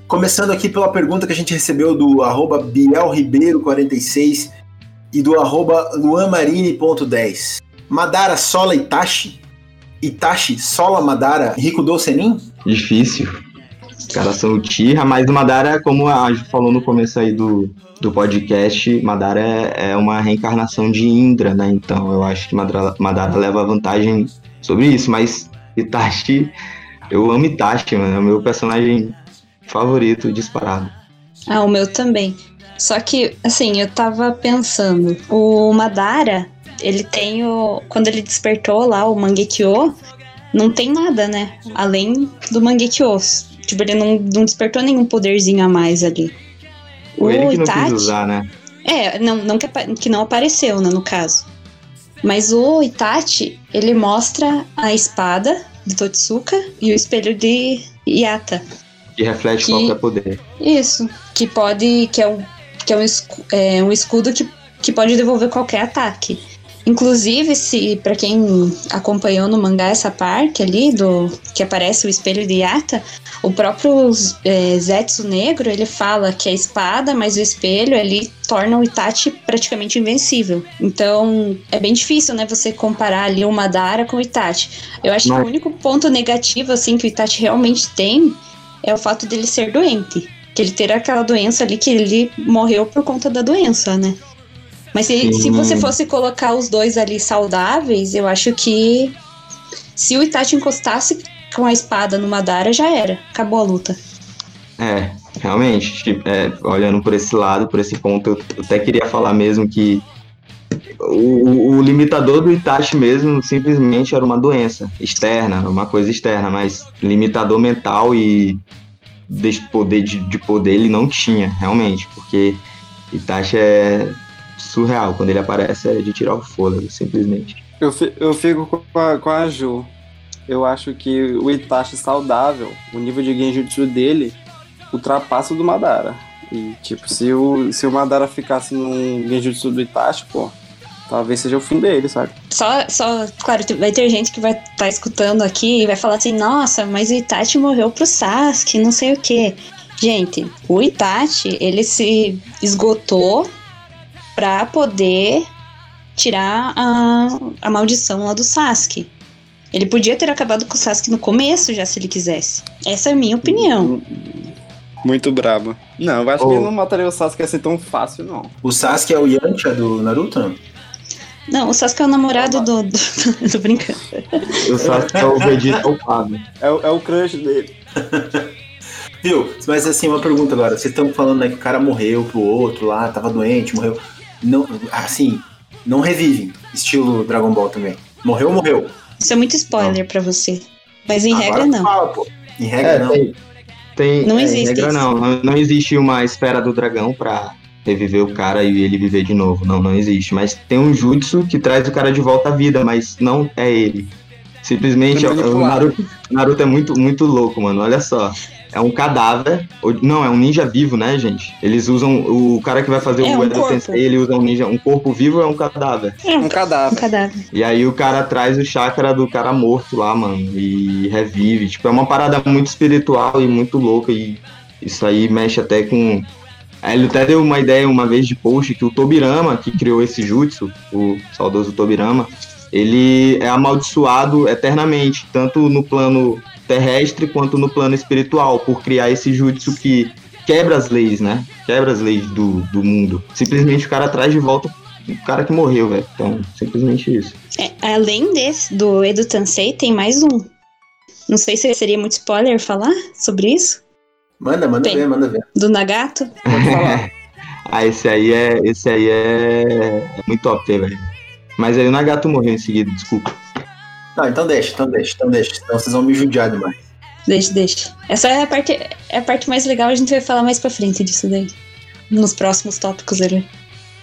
começando aqui pela pergunta que a gente recebeu do arroba bielribeiro46 e do arroba luanmarine.10. Madara sola Itachi? Itachi sola Madara Rikudo Senin? Difícil. Os caras são o Tira, mas o Madara, como a Ju falou no começo aí do, do podcast, Madara é, é uma reencarnação de Indra, né? Então eu acho que Madara, Madara leva vantagem sobre isso, mas Itachi, eu amo Itachi, mano, é o meu personagem favorito disparado. Ah, o meu também. Só que, assim, eu tava pensando, o Madara, ele tem o. Quando ele despertou lá o Mangekyo, não tem nada, né? Além do Mangekyo. Tipo, ele não, não despertou nenhum poderzinho a mais ali. O ele que não Itachi, quis usar, né? É, não, não que, que não apareceu, né, no caso. Mas o Itachi, ele mostra a espada de Totsuka e o espelho de Yata. Que reflete que, qualquer poder. Isso, que pode. que é um, que é um, é um escudo que, que pode devolver qualquer ataque. Inclusive, se para quem acompanhou no mangá essa parte ali do que aparece o espelho de Yata, o próprio é, Zetsu Negro ele fala que a espada mais o espelho ali torna o Itachi praticamente invencível. Então é bem difícil, né, você comparar ali o Madara com o Itachi. Eu acho Mas... que o único ponto negativo assim que o Itachi realmente tem é o fato dele ser doente, que ele ter aquela doença ali que ele morreu por conta da doença, né? Mas se, se você fosse colocar os dois ali saudáveis, eu acho que se o Itachi encostasse com a espada no Madara, já era. Acabou a luta. É, realmente. Tipo, é, olhando por esse lado, por esse ponto, eu até queria falar mesmo que o, o, limitador do Itachi mesmo simplesmente era uma doença externa, uma coisa externa, mas limitador mental e de poder, de, de poder ele não tinha, realmente, porque Itachi é surreal. Quando ele aparece é de tirar o fôlego, simplesmente. Eu, eu fico com a, com a Ju. Eu acho que o Itachi saudável, o nível de genjutsu dele, ultrapassa o do Madara. E, tipo, se o, se o Madara ficasse num genjutsu do Itachi, pô, talvez seja o fim dele, sabe? Só, só claro, vai ter gente que vai estar tá escutando aqui e vai falar assim, nossa, mas o Itachi morreu pro Sasuke, não sei o quê. Gente, o Itachi, ele se esgotou para poder tirar a, a maldição lá do Sasuke. Ele podia ter acabado com o Sasuke no começo já, se ele quisesse. Essa é a minha opinião. Muito brabo. Não, eu acho oh. que ele não mataria o Sasuke assim tão fácil, não. O Sasuke é o Yantia do Naruto? Não, o Sasuke é o namorado do. do, do brincando. O Sasuke é o Vegeta upado. É, é o crush dele. Viu? Mas assim, uma pergunta agora. Vocês estão falando né, que o cara morreu pro outro lá, tava doente, morreu não, assim, não revivem. Estilo Dragon Ball também. Morreu, morreu. Isso é muito spoiler pra você. Mas em Agora regra não. Fala, pô. Em regra é, não. Tem, tem, não é, existe. Em regra não. não. Não existe uma esfera do dragão pra reviver o cara e ele viver de novo. Não, não existe. Mas tem um jutsu que traz o cara de volta à vida, mas não é ele. Simplesmente é o Naruto, Naruto é muito, muito louco, mano. Olha só é um cadáver. Não, é um ninja vivo, né, gente? Eles usam. O cara que vai fazer é o um Tensei, ele usa um ninja. Um corpo vivo é um cadáver. É um cadáver. Um cadáver. E aí o cara traz o chakra do cara morto lá, mano. E revive. Tipo, é uma parada muito espiritual e muito louca. E isso aí mexe até com. Ele até deu uma ideia uma vez de post que o Tobirama, que criou esse jutsu, o saudoso Tobirama, ele é amaldiçoado eternamente, tanto no plano terrestre quanto no plano espiritual, por criar esse jutsu que quebra as leis, né? Quebra as leis do, do mundo. Simplesmente o cara traz de volta o cara que morreu, velho. Então, simplesmente isso. É, além desse, do Edo Tansei, tem mais um. Não sei se seria muito spoiler falar sobre isso. Manda, manda tem. ver, manda ver. Do Nagato? ah, esse aí é. Esse aí é. muito top, velho. Mas aí o Nagato morreu em seguida, desculpa. Não, então deixa, então deixa, então deixa. Senão vocês vão me judiar demais. Deixa, deixa. Essa é a parte, é a parte mais legal, a gente vai falar mais pra frente disso daí. Nos próximos tópicos ali.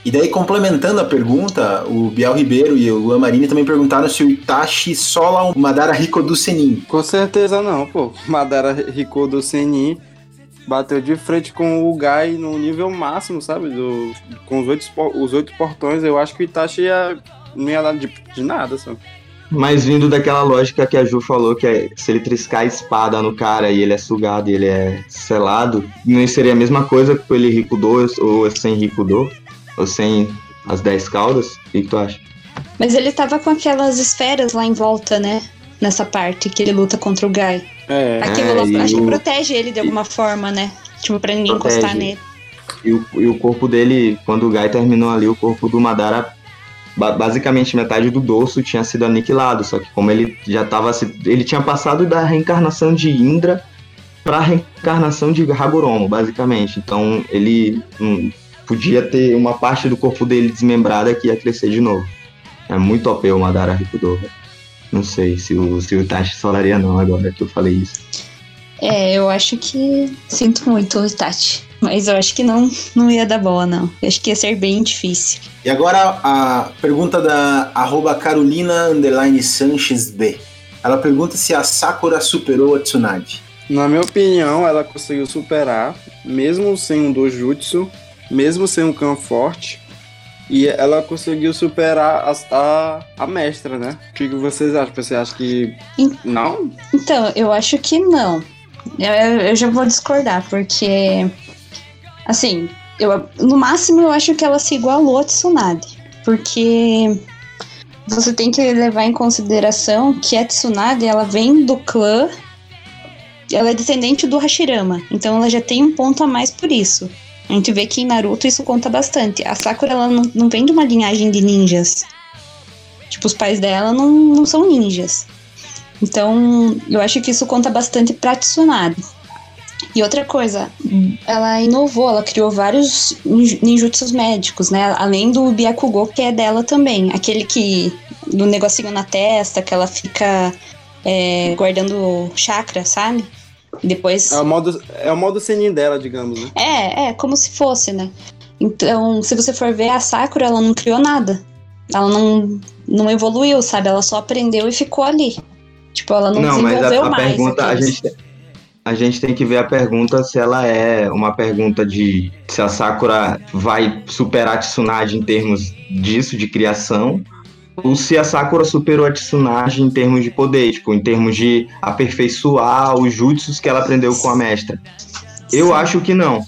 E daí, complementando a pergunta, o Biel Ribeiro e o Luan Marini também perguntaram se o Itachi sola o Madara Rico do Senin. Com certeza não, pô. Madara Rico do Senin bateu de frente com o Gai no nível máximo, sabe? Do, com os oito, os oito portões, eu acho que o Itachi ia, não ia dar de, de nada, sabe? Mas vindo daquela lógica que a Ju falou, que é se ele triscar a espada no cara e ele é sugado e ele é selado, não seria a mesma coisa com ele Rikudô ou sem Rikudô? Ou sem as 10 caudas? O que, que tu acha? Mas ele tava com aquelas esferas lá em volta, né? Nessa parte que ele luta contra o Gai. É, Aquilo é, acho o... que protege ele de alguma forma, né? Tipo, pra ninguém protege. encostar nele. E o, e o corpo dele, quando o Gai terminou ali, o corpo do Madara basicamente metade do dorso tinha sido aniquilado, só que como ele já estava ele tinha passado da reencarnação de Indra para reencarnação de Hagoromo, basicamente. Então ele hum, podia ter uma parte do corpo dele desmembrada que ia crescer de novo. É muito OP o Madara Rikudo. Não sei se o, se o falaria não agora que eu falei isso. É, eu acho que. Sinto muito o Itachi. Mas eu acho que não, não ia dar boa, não. Eu acho que ia ser bem difícil. E agora a pergunta da arroba Carolina Sanches B. Ela pergunta se a Sakura superou a Tsunade. Na minha opinião, ela conseguiu superar, mesmo sem um dojutsu, mesmo sem um Kan forte. E ela conseguiu superar a, a, a mestra, né? O que vocês acham? Você acha que não? Então, eu acho que não. Eu, eu já vou discordar, porque Assim, eu, no máximo eu acho que ela se igualou a Tsunade. Porque você tem que levar em consideração que a Tsunade ela vem do clã. Ela é descendente do Hashirama. Então ela já tem um ponto a mais por isso. A gente vê que em Naruto isso conta bastante. A Sakura ela não, não vem de uma linhagem de ninjas. Tipo, os pais dela não, não são ninjas. Então, eu acho que isso conta bastante pra Tsunade. E outra coisa, ela inovou, ela criou vários ninjutsus médicos, né? Além do Byakugo, que é dela também. Aquele que. do negocinho na testa, que ela fica é, guardando chakra, sabe? depois. É o modo, é o modo senin dela, digamos, né? É, é, como se fosse, né? Então, se você for ver, a Sakura, ela não criou nada. Ela não, não evoluiu, sabe? Ela só aprendeu e ficou ali. Tipo, ela não, não desenvolveu mas a, a mais. Pergunta, a gente, a gente tem que ver a pergunta se ela é uma pergunta de se a Sakura vai superar a Tsunade em termos disso, de criação, ou se a Sakura superou a Tsunade em termos de poder, tipo, em termos de aperfeiçoar os jutsus que ela aprendeu com a mestra. Eu Sim. acho que não.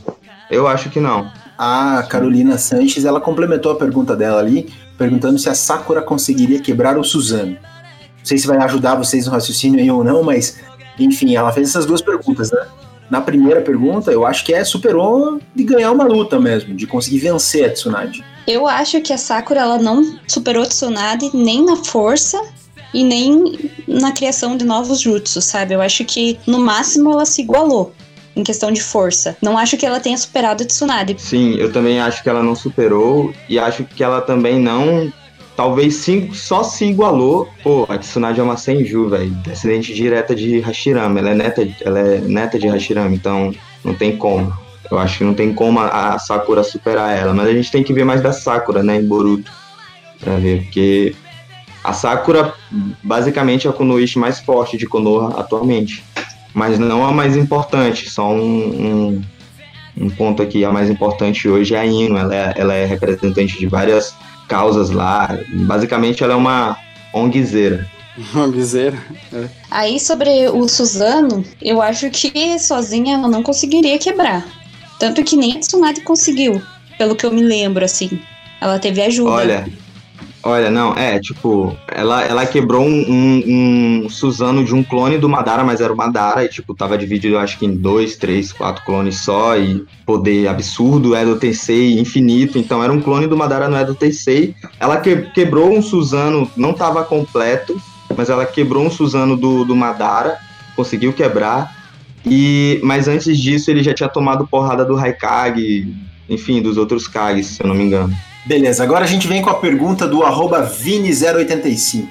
Eu acho que não. A Carolina Sanches, ela complementou a pergunta dela ali, perguntando se a Sakura conseguiria quebrar o Suzano. Não sei se vai ajudar vocês no raciocínio aí ou não, mas enfim, ela fez essas duas perguntas, né? Na primeira pergunta, eu acho que é superou de ganhar uma luta mesmo, de conseguir vencer a Tsunade. Eu acho que a Sakura ela não superou a Tsunade nem na força e nem na criação de novos jutsus, sabe? Eu acho que no máximo ela se igualou em questão de força. Não acho que ela tenha superado a Tsunade. Sim, eu também acho que ela não superou e acho que ela também não talvez só se igualou. Pô, a Tsunade é uma Senju, velho. Descendente direta de Hashirama. Ela é neta, ela é neta de Hashirama, então não tem como. Eu acho que não tem como a Sakura superar ela. Mas a gente tem que ver mais da Sakura, né, em Boruto. Pra ver, porque a Sakura basicamente é a Kunoichi mais forte de Konoha atualmente. Mas não a mais importante, só um, um, um ponto aqui. A mais importante hoje é a Ino. Ela é, ela é representante de várias causas lá. Basicamente, ela é uma ONGzeira. ONGzeira? É. Aí, sobre o Suzano, eu acho que sozinha ela não conseguiria quebrar. Tanto que nem a Tsunade conseguiu, pelo que eu me lembro, assim. Ela teve ajuda. Olha, Olha, não, é, tipo, ela, ela quebrou um, um, um, Suzano de um clone do Madara, mas era o Madara, e, tipo, tava dividido, acho que em dois, três, quatro clones só, e poder absurdo, Edo Tensei infinito, então era um clone do Madara no Edo Tensei. Ela que, quebrou um Suzano, não tava completo, mas ela quebrou um Suzano do, do Madara, conseguiu quebrar, e mas antes disso ele já tinha tomado porrada do Raikage, enfim, dos outros Kages, se eu não me engano. Beleza, agora a gente vem com a pergunta do Vini085.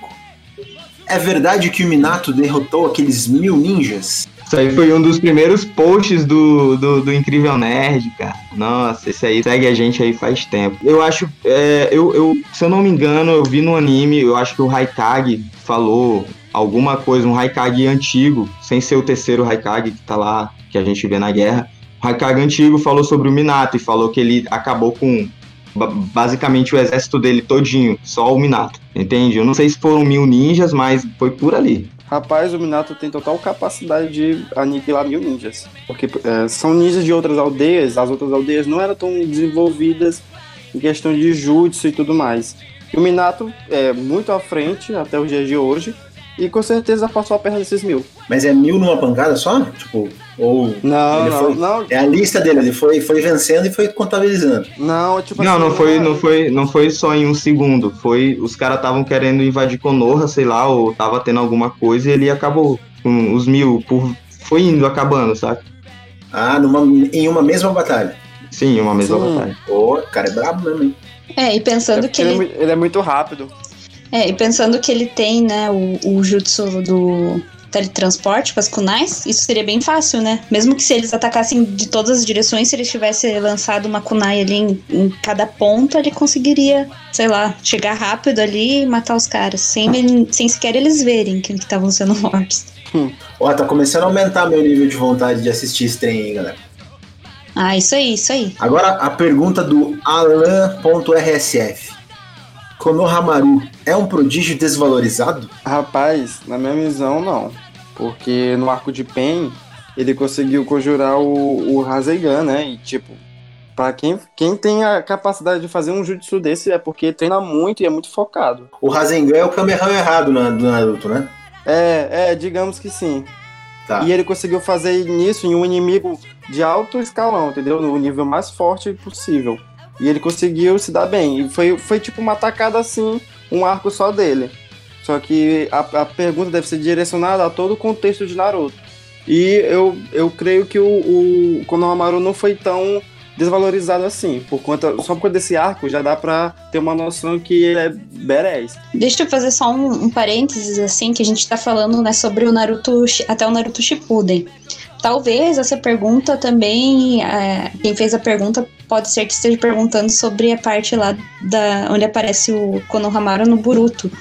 É verdade que o Minato derrotou aqueles mil ninjas? Isso aí foi um dos primeiros posts do, do, do, Incrível Nerd, cara. Nossa, esse aí segue a gente aí faz tempo. Eu acho, é, eu, eu, se eu não me engano, eu vi no anime, eu acho que o Haikage falou alguma coisa, um Haikage antigo, sem ser o terceiro Haikage que tá lá, que a gente vê na guerra. O Haikage antigo falou sobre o Minato e falou que ele acabou com basicamente o exército dele todinho, só o Minato, entende? Eu não sei se foram mil ninjas, mas foi por ali. Rapaz, o Minato tem total capacidade de aniquilar mil ninjas. Porque é, são ninjas de outras aldeias, as outras aldeias não eram tão desenvolvidas em questão de jutsu e tudo mais. E o Minato é muito à frente até os dias de hoje, e com certeza passou a perna desses mil. Mas é mil numa pancada só? Tipo, ou. Não, não, foi... não. É a lista dele, ele foi, foi vencendo e foi contabilizando. Não, tipo Não, assim, não, foi, não, foi, não foi só em um segundo. Foi. Os caras estavam querendo invadir Konoha, sei lá, ou tava tendo alguma coisa e ele acabou com os mil por foi indo, acabando, saca? Ah, numa, em uma mesma batalha. Sim, uma mesma Sim. batalha. Pô, cara é brabo mesmo, hein? É, e É pensando que porque ele, é ele é muito rápido. É, e pensando que ele tem, né, o, o jutsu do teletransporte com as kunais, isso seria bem fácil, né? Mesmo que se eles atacassem de todas as direções, se ele tivesse lançado uma kunai ali em, em cada ponto, ele conseguiria, sei lá, chegar rápido ali e matar os caras, sem, ele- sem sequer eles verem que estavam sendo mortos. Ó, tá começando a aumentar meu nível de vontade de assistir esse trem aí, galera. Ah, isso aí, isso aí. Agora a pergunta do Alan.rsf. Konohamaru é um prodígio desvalorizado? Rapaz, na minha visão, não. Porque no arco de Pen, ele conseguiu conjurar o, o Rasengan, né? E, tipo, pra quem, quem tem a capacidade de fazer um jutsu desse é porque treina muito e é muito focado. O Rasengan é o Kamehameha errado na- do Naruto, né? É, é, digamos que sim. Tá. E ele conseguiu fazer nisso em um inimigo de alto escalão, entendeu? No nível mais forte possível. E ele conseguiu se dar bem. E foi, foi tipo uma atacada assim, um arco só dele. Só que a, a pergunta deve ser direcionada a todo o contexto de Naruto. E eu, eu creio que o, o Konohamaru não foi tão desvalorizado assim. Por conta, só por conta desse arco já dá pra ter uma noção que ele é badass. Deixa eu fazer só um, um parênteses, assim, que a gente tá falando, né, sobre o Naruto, até o Naruto Shippuden. Talvez essa pergunta também, é, quem fez a pergunta pode ser que esteja perguntando sobre a parte lá da onde aparece o Konohamaru no Boruto.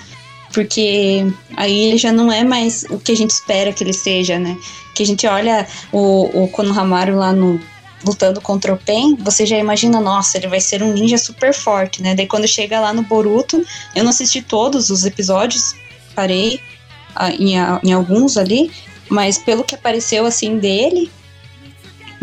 Porque aí ele já não é mais o que a gente espera que ele seja, né? Que a gente olha o, o Konohamaru lá no lutando contra o Pen, você já imagina, nossa, ele vai ser um ninja super forte, né? Daí quando chega lá no Boruto, eu não assisti todos os episódios, parei ah, em, em alguns ali, mas pelo que apareceu assim dele,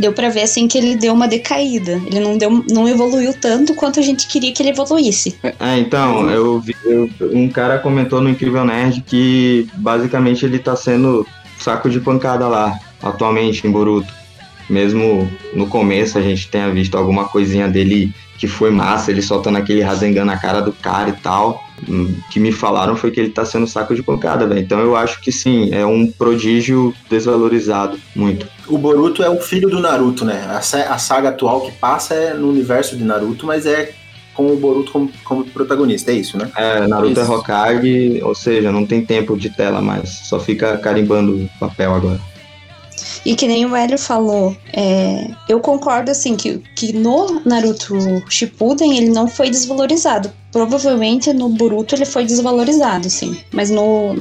deu pra ver assim que ele deu uma decaída. Ele não deu, não evoluiu tanto quanto a gente queria que ele evoluísse. É, então, eu vi. eu- um cara comentou no Incrível Nerd que basicamente ele tá sendo saco de pancada lá, atualmente, em Boruto. Mesmo no começo a gente tenha visto alguma coisinha dele que foi massa, ele soltando aquele Rasengan na cara do cara e tal. Hum, que me falaram foi que ele tá sendo saco de pancada, velho. Então eu acho que sim, é um prodígio desvalorizado, muito. O Boruto é o filho do Naruto, né? A, sa- a saga atual que passa é no universo de Naruto, mas é com o Boruto como, como protagonista, é isso, né? É, Naruto é Isso. Hokage, ou seja, não tem tempo de tela mais, só fica carimbando papel agora. E que nem o Hélio falou, é, eu concordo assim que, que no Naruto Shippuden ele não foi desvalorizado. Provavelmente no Boruto ele foi desvalorizado, sim. Mas no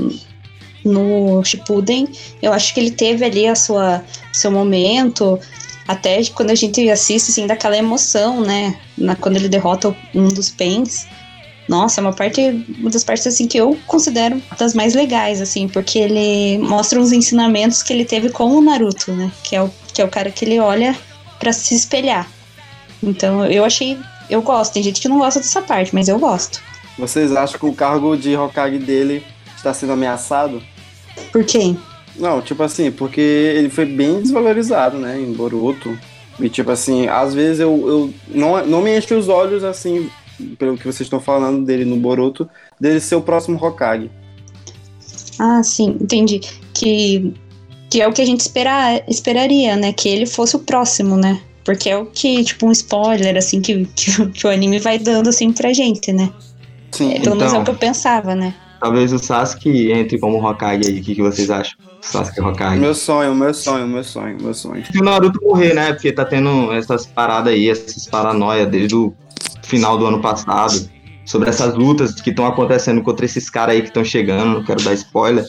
no Shippuden eu acho que ele teve ali a sua seu momento. Até quando a gente assiste, assim, daquela emoção, né? Na, quando ele derrota um dos Pens. Nossa, é uma parte, uma das partes assim que eu considero das mais legais, assim, porque ele mostra uns ensinamentos que ele teve com o Naruto, né? Que é o, que é o cara que ele olha pra se espelhar. Então eu achei. Eu gosto. Tem gente que não gosta dessa parte, mas eu gosto. Vocês acham que o cargo de Hokage dele está sendo ameaçado? Por quê? Não, tipo assim, porque ele foi bem desvalorizado, né, em Boruto. E tipo assim, às vezes eu, eu não, não me enche os olhos assim, pelo que vocês estão falando dele no Boruto, dele ser o próximo Hokage. Ah, sim, entendi. Que, que é o que a gente espera, esperaria, né? Que ele fosse o próximo, né? Porque é o que, tipo, um spoiler, assim, que, que, que o anime vai dando, assim, pra gente, né? Sim. É, pelo menos é o Então. que eu pensava, né? Talvez o Sasuke entre como Hokage aí. O que, que vocês acham? Sasuke Hokage. Meu sonho, meu sonho, meu sonho, meu sonho. Se o Naruto morrer, né? Porque tá tendo essas paradas aí, essas paranoia desde o final do ano passado. Sobre essas lutas que estão acontecendo contra esses caras aí que estão chegando, não quero dar spoiler.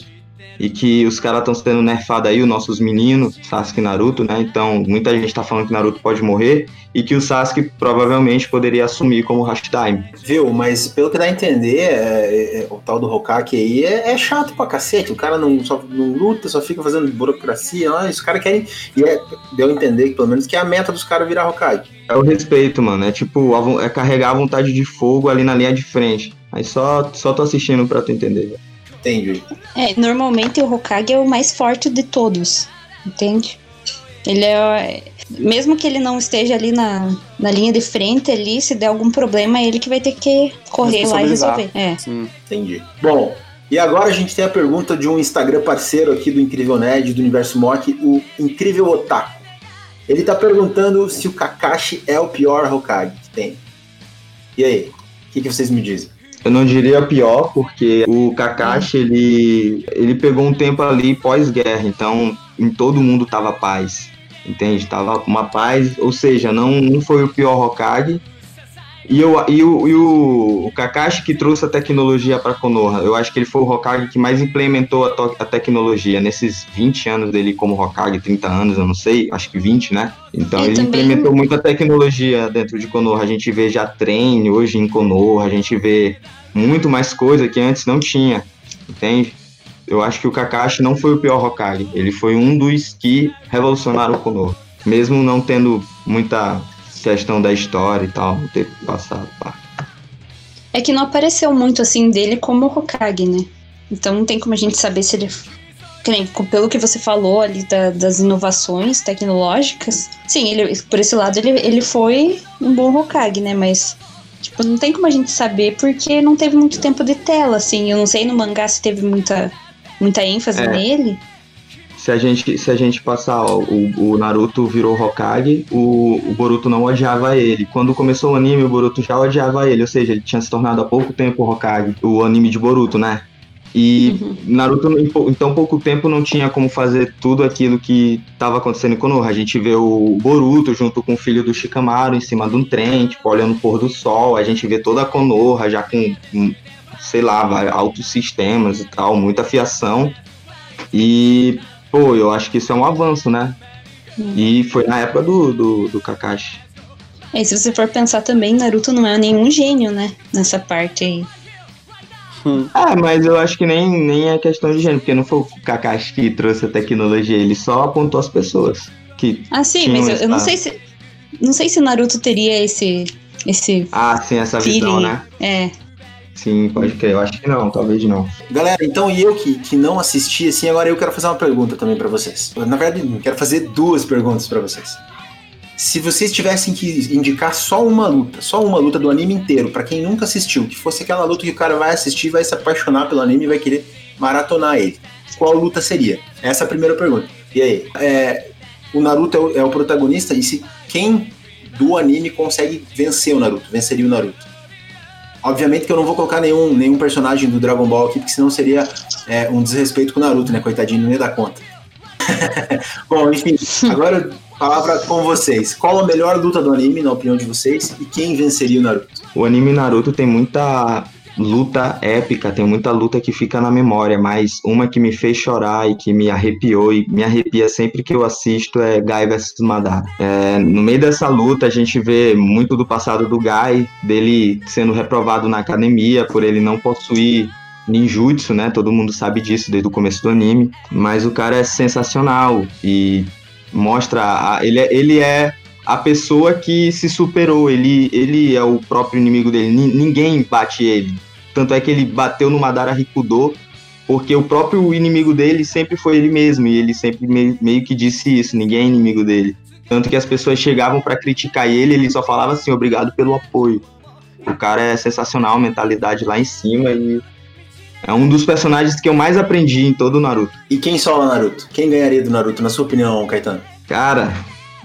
E que os caras estão sendo nerfados aí, os nossos meninos, Sasuke e Naruto, né? Então, muita gente tá falando que Naruto pode morrer e que o Sasuke provavelmente poderia assumir como Hashime. Viu? Mas pelo que dá a entender, é- é- é- o tal do Hokage aí é, é chato pra cacete. O cara não, só, não luta, só fica fazendo burocracia. Ah, os caras querem. E é, deu a entender, pelo menos, que é a meta dos caras virar Hokage. É o respeito, mano. É tipo, a é carregar a vontade de fogo ali na linha de frente. Aí só, só tô assistindo pra tu entender. Entende? É, normalmente o Hokage é o mais forte de todos, entende? Ele é. Mesmo que ele não esteja ali na, na linha de frente ali, se der algum problema, é ele que vai ter que correr lá e resolver. É. Sim. Entendi. Bom, E agora a gente tem a pergunta de um Instagram parceiro aqui do Incrível Nerd, do Universo Mock, o Incrível Otaku. Ele tá perguntando se o Kakashi é o pior Hokage que tem. E aí, o que, que vocês me dizem? Eu não diria pior, porque o Kakashi, ele, ele pegou um tempo ali pós-guerra, então em todo mundo tava paz, entende? Tava uma paz, ou seja, não, não foi o pior Hokage, e, eu, e, o, e o, o Kakashi que trouxe a tecnologia para Konoha. Eu acho que ele foi o Hokage que mais implementou a, a, tecnologia nesses 20 anos dele como Hokage, 30 anos, eu não sei, acho que 20, né? Então ele também... implementou muita tecnologia dentro de Konoha. A gente vê já trem hoje em Konoha, a gente vê muito mais coisa que antes não tinha, entende? Eu acho que o Kakashi não foi o pior Hokage, ele foi um dos que revolucionaram o Konoha. Mesmo não tendo muita questão da história e tal, ter passado. Pá. É que não apareceu muito assim dele como Hokage, né? Então não tem como a gente saber se ele. Pelo que você falou ali da, das inovações tecnológicas, sim, ele, por esse lado ele, ele foi um bom Hokage, né? Mas Tipo, não tem como a gente saber porque não teve muito tempo de tela, assim. Eu não sei no mangá se teve muita, muita ênfase é. nele se a gente, se a gente passar, ó, o, o Naruto virou Hokage, o, o Boruto não odiava ele. Quando começou o anime, o Boruto já odiava ele, ou seja, ele tinha se tornado há pouco tempo Hokage, o anime de Boruto, né? E uhum. Naruto, em, tão pouco tempo, não tinha como fazer tudo aquilo que estava acontecendo em Konoha. A gente vê o Boruto junto com o filho do Shikamaru em cima de um trem, tipo, olhando o pôr do sol. A gente vê toda a Konoha já com, sei lá, altos sistemas e tal, muita fiação. E Pô, eu acho que isso é um avanço, né? Hum. E foi na época do, do, do Kakashi. É, e se você for pensar também, Naruto não é nenhum gênio, né? Nessa parte aí. Hum. Ah, mas eu acho que nem, nem é questão de gênio, porque não foi o Kakashi que trouxe a tecnologia, ele só apontou as pessoas. Que ah, sim, mas eu, eu, não sei se. Não sei se Naruto teria esse. esse ah, sim, essa feeling. visão, né? É. Sim, pode crer. Eu acho que não, talvez não. Galera, então e eu que, que não assisti, assim, agora eu quero fazer uma pergunta também para vocês. Na verdade, quero fazer duas perguntas para vocês. Se vocês tivessem que indicar só uma luta, só uma luta do anime inteiro, para quem nunca assistiu, que fosse aquela luta que o cara vai assistir, vai se apaixonar pelo anime e vai querer maratonar ele, qual luta seria? Essa é a primeira pergunta. E aí? É, o Naruto é o, é o protagonista, e se quem do anime consegue vencer o Naruto, venceria o Naruto? Obviamente que eu não vou colocar nenhum, nenhum personagem do Dragon Ball aqui, porque senão seria é, um desrespeito com o Naruto, né? Coitadinho, não ia dar conta. Bom, enfim, agora palavra com vocês. Qual a melhor luta do anime, na opinião de vocês, e quem venceria o Naruto? O anime Naruto tem muita luta épica, tem muita luta que fica na memória, mas uma que me fez chorar e que me arrepiou e me arrepia sempre que eu assisto é Gai vs Madara. É, no meio dessa luta a gente vê muito do passado do Gai, dele sendo reprovado na academia por ele não possuir ninjutsu, né? Todo mundo sabe disso desde o começo do anime, mas o cara é sensacional e mostra a, ele, é, ele é a pessoa que se superou. Ele, ele é o próprio inimigo dele. ninguém bate ele. Tanto é que ele bateu no Madara Rikudo, porque o próprio inimigo dele sempre foi ele mesmo. E ele sempre meio, meio que disse isso: ninguém é inimigo dele. Tanto que as pessoas chegavam para criticar ele, ele só falava assim: obrigado pelo apoio. O cara é sensacional, mentalidade lá em cima e é um dos personagens que eu mais aprendi em todo o Naruto. E quem sola Naruto? Quem ganharia do Naruto, na sua opinião, Caetano? Cara,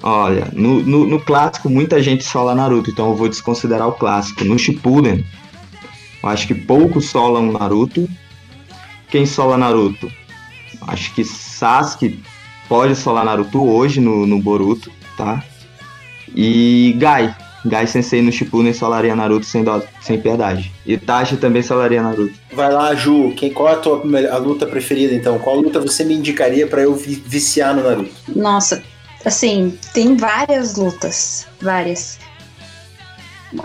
Olha, no, no, no, clássico muita gente sola Naruto, então eu vou desconsiderar o clássico. No Shippuden, eu acho que poucos solam Naruto. Quem sola Naruto? Acho que Sasuke pode solar Naruto hoje no, no Boruto, tá? E Gai. Gai Sensei no Shippuden solaria Naruto sem, dó, sem piedade. Itachi também solaria Naruto. Vai lá, Ju. Quem, qual é a tua a luta preferida, então? Qual luta você me indicaria para eu viciar no Naruto? Nossa, Assim, tem várias lutas, várias.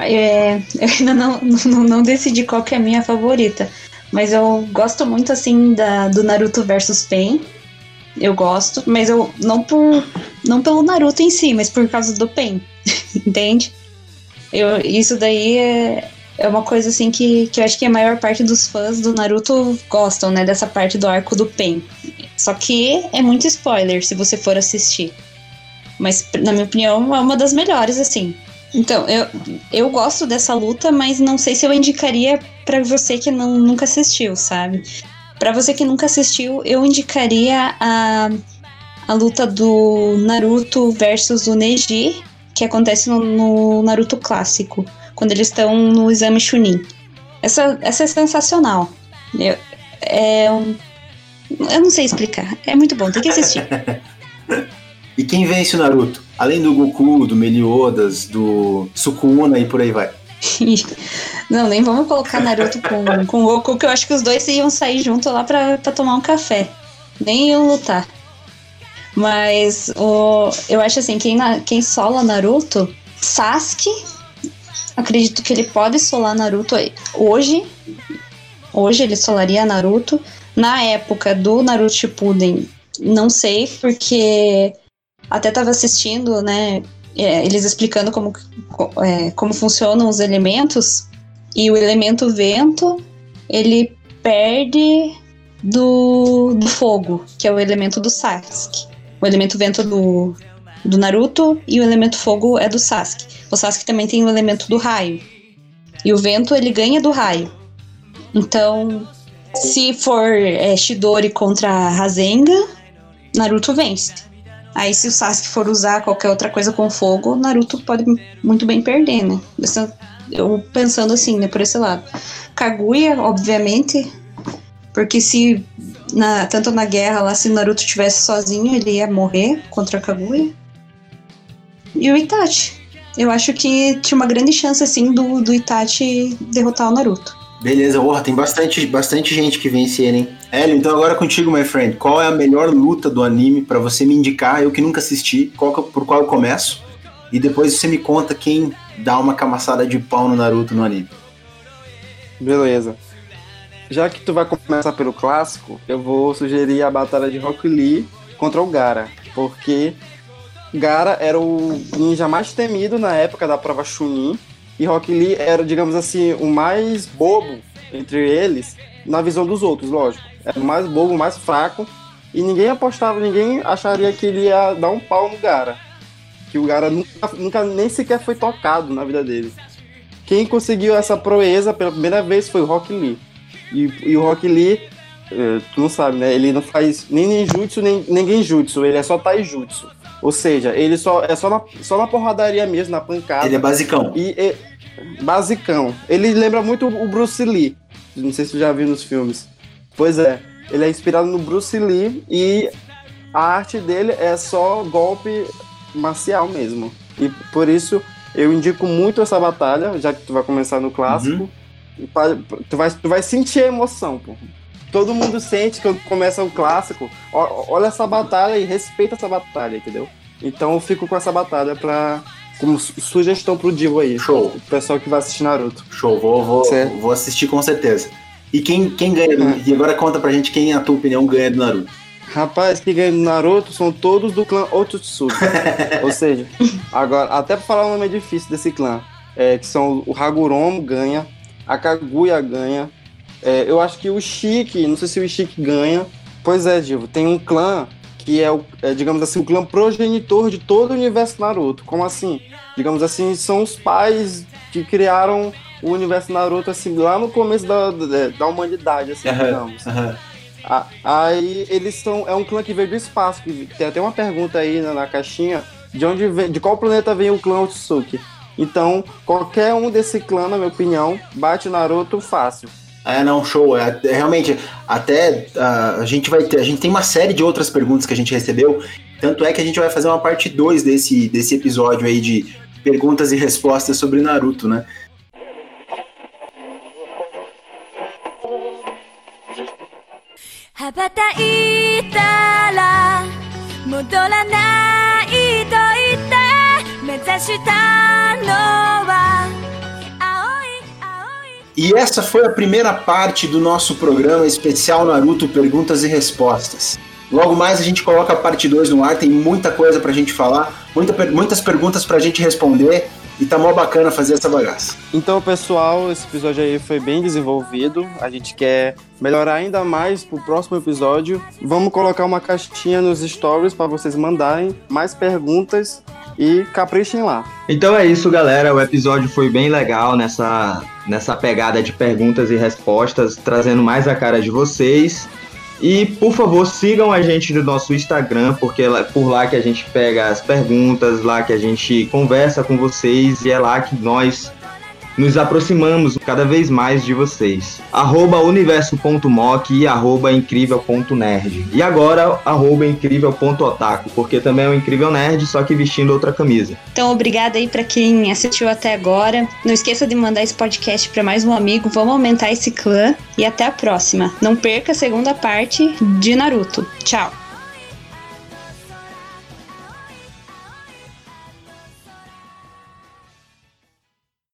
É, eu ainda não, não, não, decidi qual que é a minha favorita, mas eu gosto muito assim da, do Naruto versus Pain. Eu gosto, mas eu não por não pelo Naruto em si, mas por causa do Pain, entende? Eu, isso daí é, é uma coisa assim que, que eu acho que a maior parte dos fãs do Naruto gostam, né? Dessa parte do arco do Pain. Só que é muito spoiler se você for assistir. Mas, na minha opinião, é uma das melhores, assim. Então, eu, eu gosto dessa luta, mas não sei se eu indicaria para você que não, nunca assistiu, sabe? Para você que nunca assistiu, eu indicaria a, a luta do Naruto versus o Neji, que acontece no, no Naruto clássico, quando eles estão no exame Chunin. Essa, essa é sensacional. Eu, é eu não sei explicar. É muito bom, tem que assistir. e quem vence o Naruto? Além do Goku, do Meliodas, do Sukuna e por aí vai. não, nem vamos colocar Naruto com, com Goku, que eu acho que os dois iam sair junto lá pra tomar um café. Nem iam lutar. Mas o, eu acho assim, quem, quem sola Naruto, Sasuke, acredito que ele pode solar Naruto hoje. Hoje ele solaria Naruto. Na época do Naruto Shippuden, não sei, porque até tava assistindo, né, é, eles explicando como, é, como funcionam os elementos, e o elemento vento, ele perde do, do fogo, que é o elemento do Sasuke. O elemento vento do, do Naruto e o elemento fogo é do Sasuke. O Sasuke também tem o elemento do raio. E o vento ele ganha do raio. Então, se for é, Shidori contra Rasengan, Naruto vence. Aí se o Sasuke for usar qualquer outra coisa com fogo, Naruto pode muito bem perder, né? Eu pensando assim, né, por esse lado. Kaguya, obviamente, porque se na, tanto na guerra lá, se Naruto tivesse sozinho, ele ia morrer contra Kaguya. E o Itachi. Eu acho que tinha uma grande chance, assim, do, do Itachi derrotar o Naruto. Beleza, tem bastante, bastante gente que vence ele, hein? Hélio, então agora contigo, my friend. Qual é a melhor luta do anime para você me indicar? Eu que nunca assisti, qual, por qual eu começo? E depois você me conta quem dá uma camaçada de pau no Naruto no anime. Beleza. Já que tu vai começar pelo clássico, eu vou sugerir a batalha de Rock Lee contra o Gara, porque Gara era o ninja mais temido na época da prova Chunin e Rock Lee era, digamos assim, o mais bobo entre eles, na visão dos outros, lógico. Era o mais bobo, o mais fraco, e ninguém apostava, ninguém acharia que ele ia dar um pau no Gara. Que o Gara nunca, nunca nem sequer foi tocado na vida dele. Quem conseguiu essa proeza pela primeira vez foi o Rock Lee. E, e o Rock Lee, eh, tu não sabe, né? Ele não faz nem ninjutsu, nem, nem genjutsu, ele é só taijutsu. Ou seja, ele só é só na, só na porradaria mesmo, na pancada. Ele é basicão. E, e basicão. Ele lembra muito o Bruce Lee. Não sei se você já viu nos filmes. Pois é, ele é inspirado no Bruce Lee e a arte dele é só golpe marcial mesmo. E por isso eu indico muito essa batalha, já que tu vai começar no clássico. Uhum. Tu, vai, tu vai sentir a emoção, pô. Todo mundo sente quando começa o clássico. Olha essa batalha e respeita essa batalha, entendeu? Então eu fico com essa batalha pra. Como sugestão pro Divo aí. Show. O pessoal que vai assistir Naruto. Show, vou, vou, vou assistir com certeza. E quem, quem ganha? É. E agora conta pra gente quem, na tua opinião, ganha do Naruto. Rapaz, quem ganha do Naruto são todos do clã Otsutsuki. Ou seja, agora, até pra falar o nome é difícil desse clã. É, que são o Haguromo ganha, a Kaguya ganha, é, eu acho que o Chique, não sei se o Chique ganha. Pois é, Divo, tem um clã que é, o, é, digamos assim, o clã progenitor de todo o universo Naruto. Como assim? Digamos assim, são os pais que criaram o universo Naruto, assim, lá no começo da, da, da humanidade, assim, uhum, digamos. Uhum. aí eles são. É um clã que veio do espaço. Que tem até uma pergunta aí na, na caixinha de onde vem, de qual planeta vem o clã Otsuki. Então, qualquer um desse clã, na minha opinião, bate Naruto fácil. É, não, show. É, é realmente, até uh, a gente vai ter. A gente tem uma série de outras perguntas que a gente recebeu. Tanto é que a gente vai fazer uma parte 2 desse, desse episódio aí de perguntas e respostas sobre Naruto, né? E essa foi a primeira parte do nosso programa especial Naruto Perguntas e Respostas. Logo mais a gente coloca a parte 2 no ar, tem muita coisa pra gente falar, muita, muitas perguntas pra gente responder e tá mó bacana fazer essa bagaça. Então, pessoal, esse episódio aí foi bem desenvolvido. A gente quer melhorar ainda mais pro próximo episódio. Vamos colocar uma caixinha nos stories para vocês mandarem mais perguntas e caprichem lá. Então é isso, galera. O episódio foi bem legal nessa, nessa pegada de perguntas e respostas, trazendo mais a cara de vocês. E por favor, sigam a gente no nosso Instagram, porque é por lá que a gente pega as perguntas, lá que a gente conversa com vocês e é lá que nós nos aproximamos cada vez mais de vocês. Arroba e arroba incrível.nerd. E agora, arroba incrível.otaku, porque também é um incrível nerd, só que vestindo outra camisa. Então, obrigada aí para quem assistiu até agora. Não esqueça de mandar esse podcast para mais um amigo. Vamos aumentar esse clã e até a próxima. Não perca a segunda parte de Naruto. Tchau!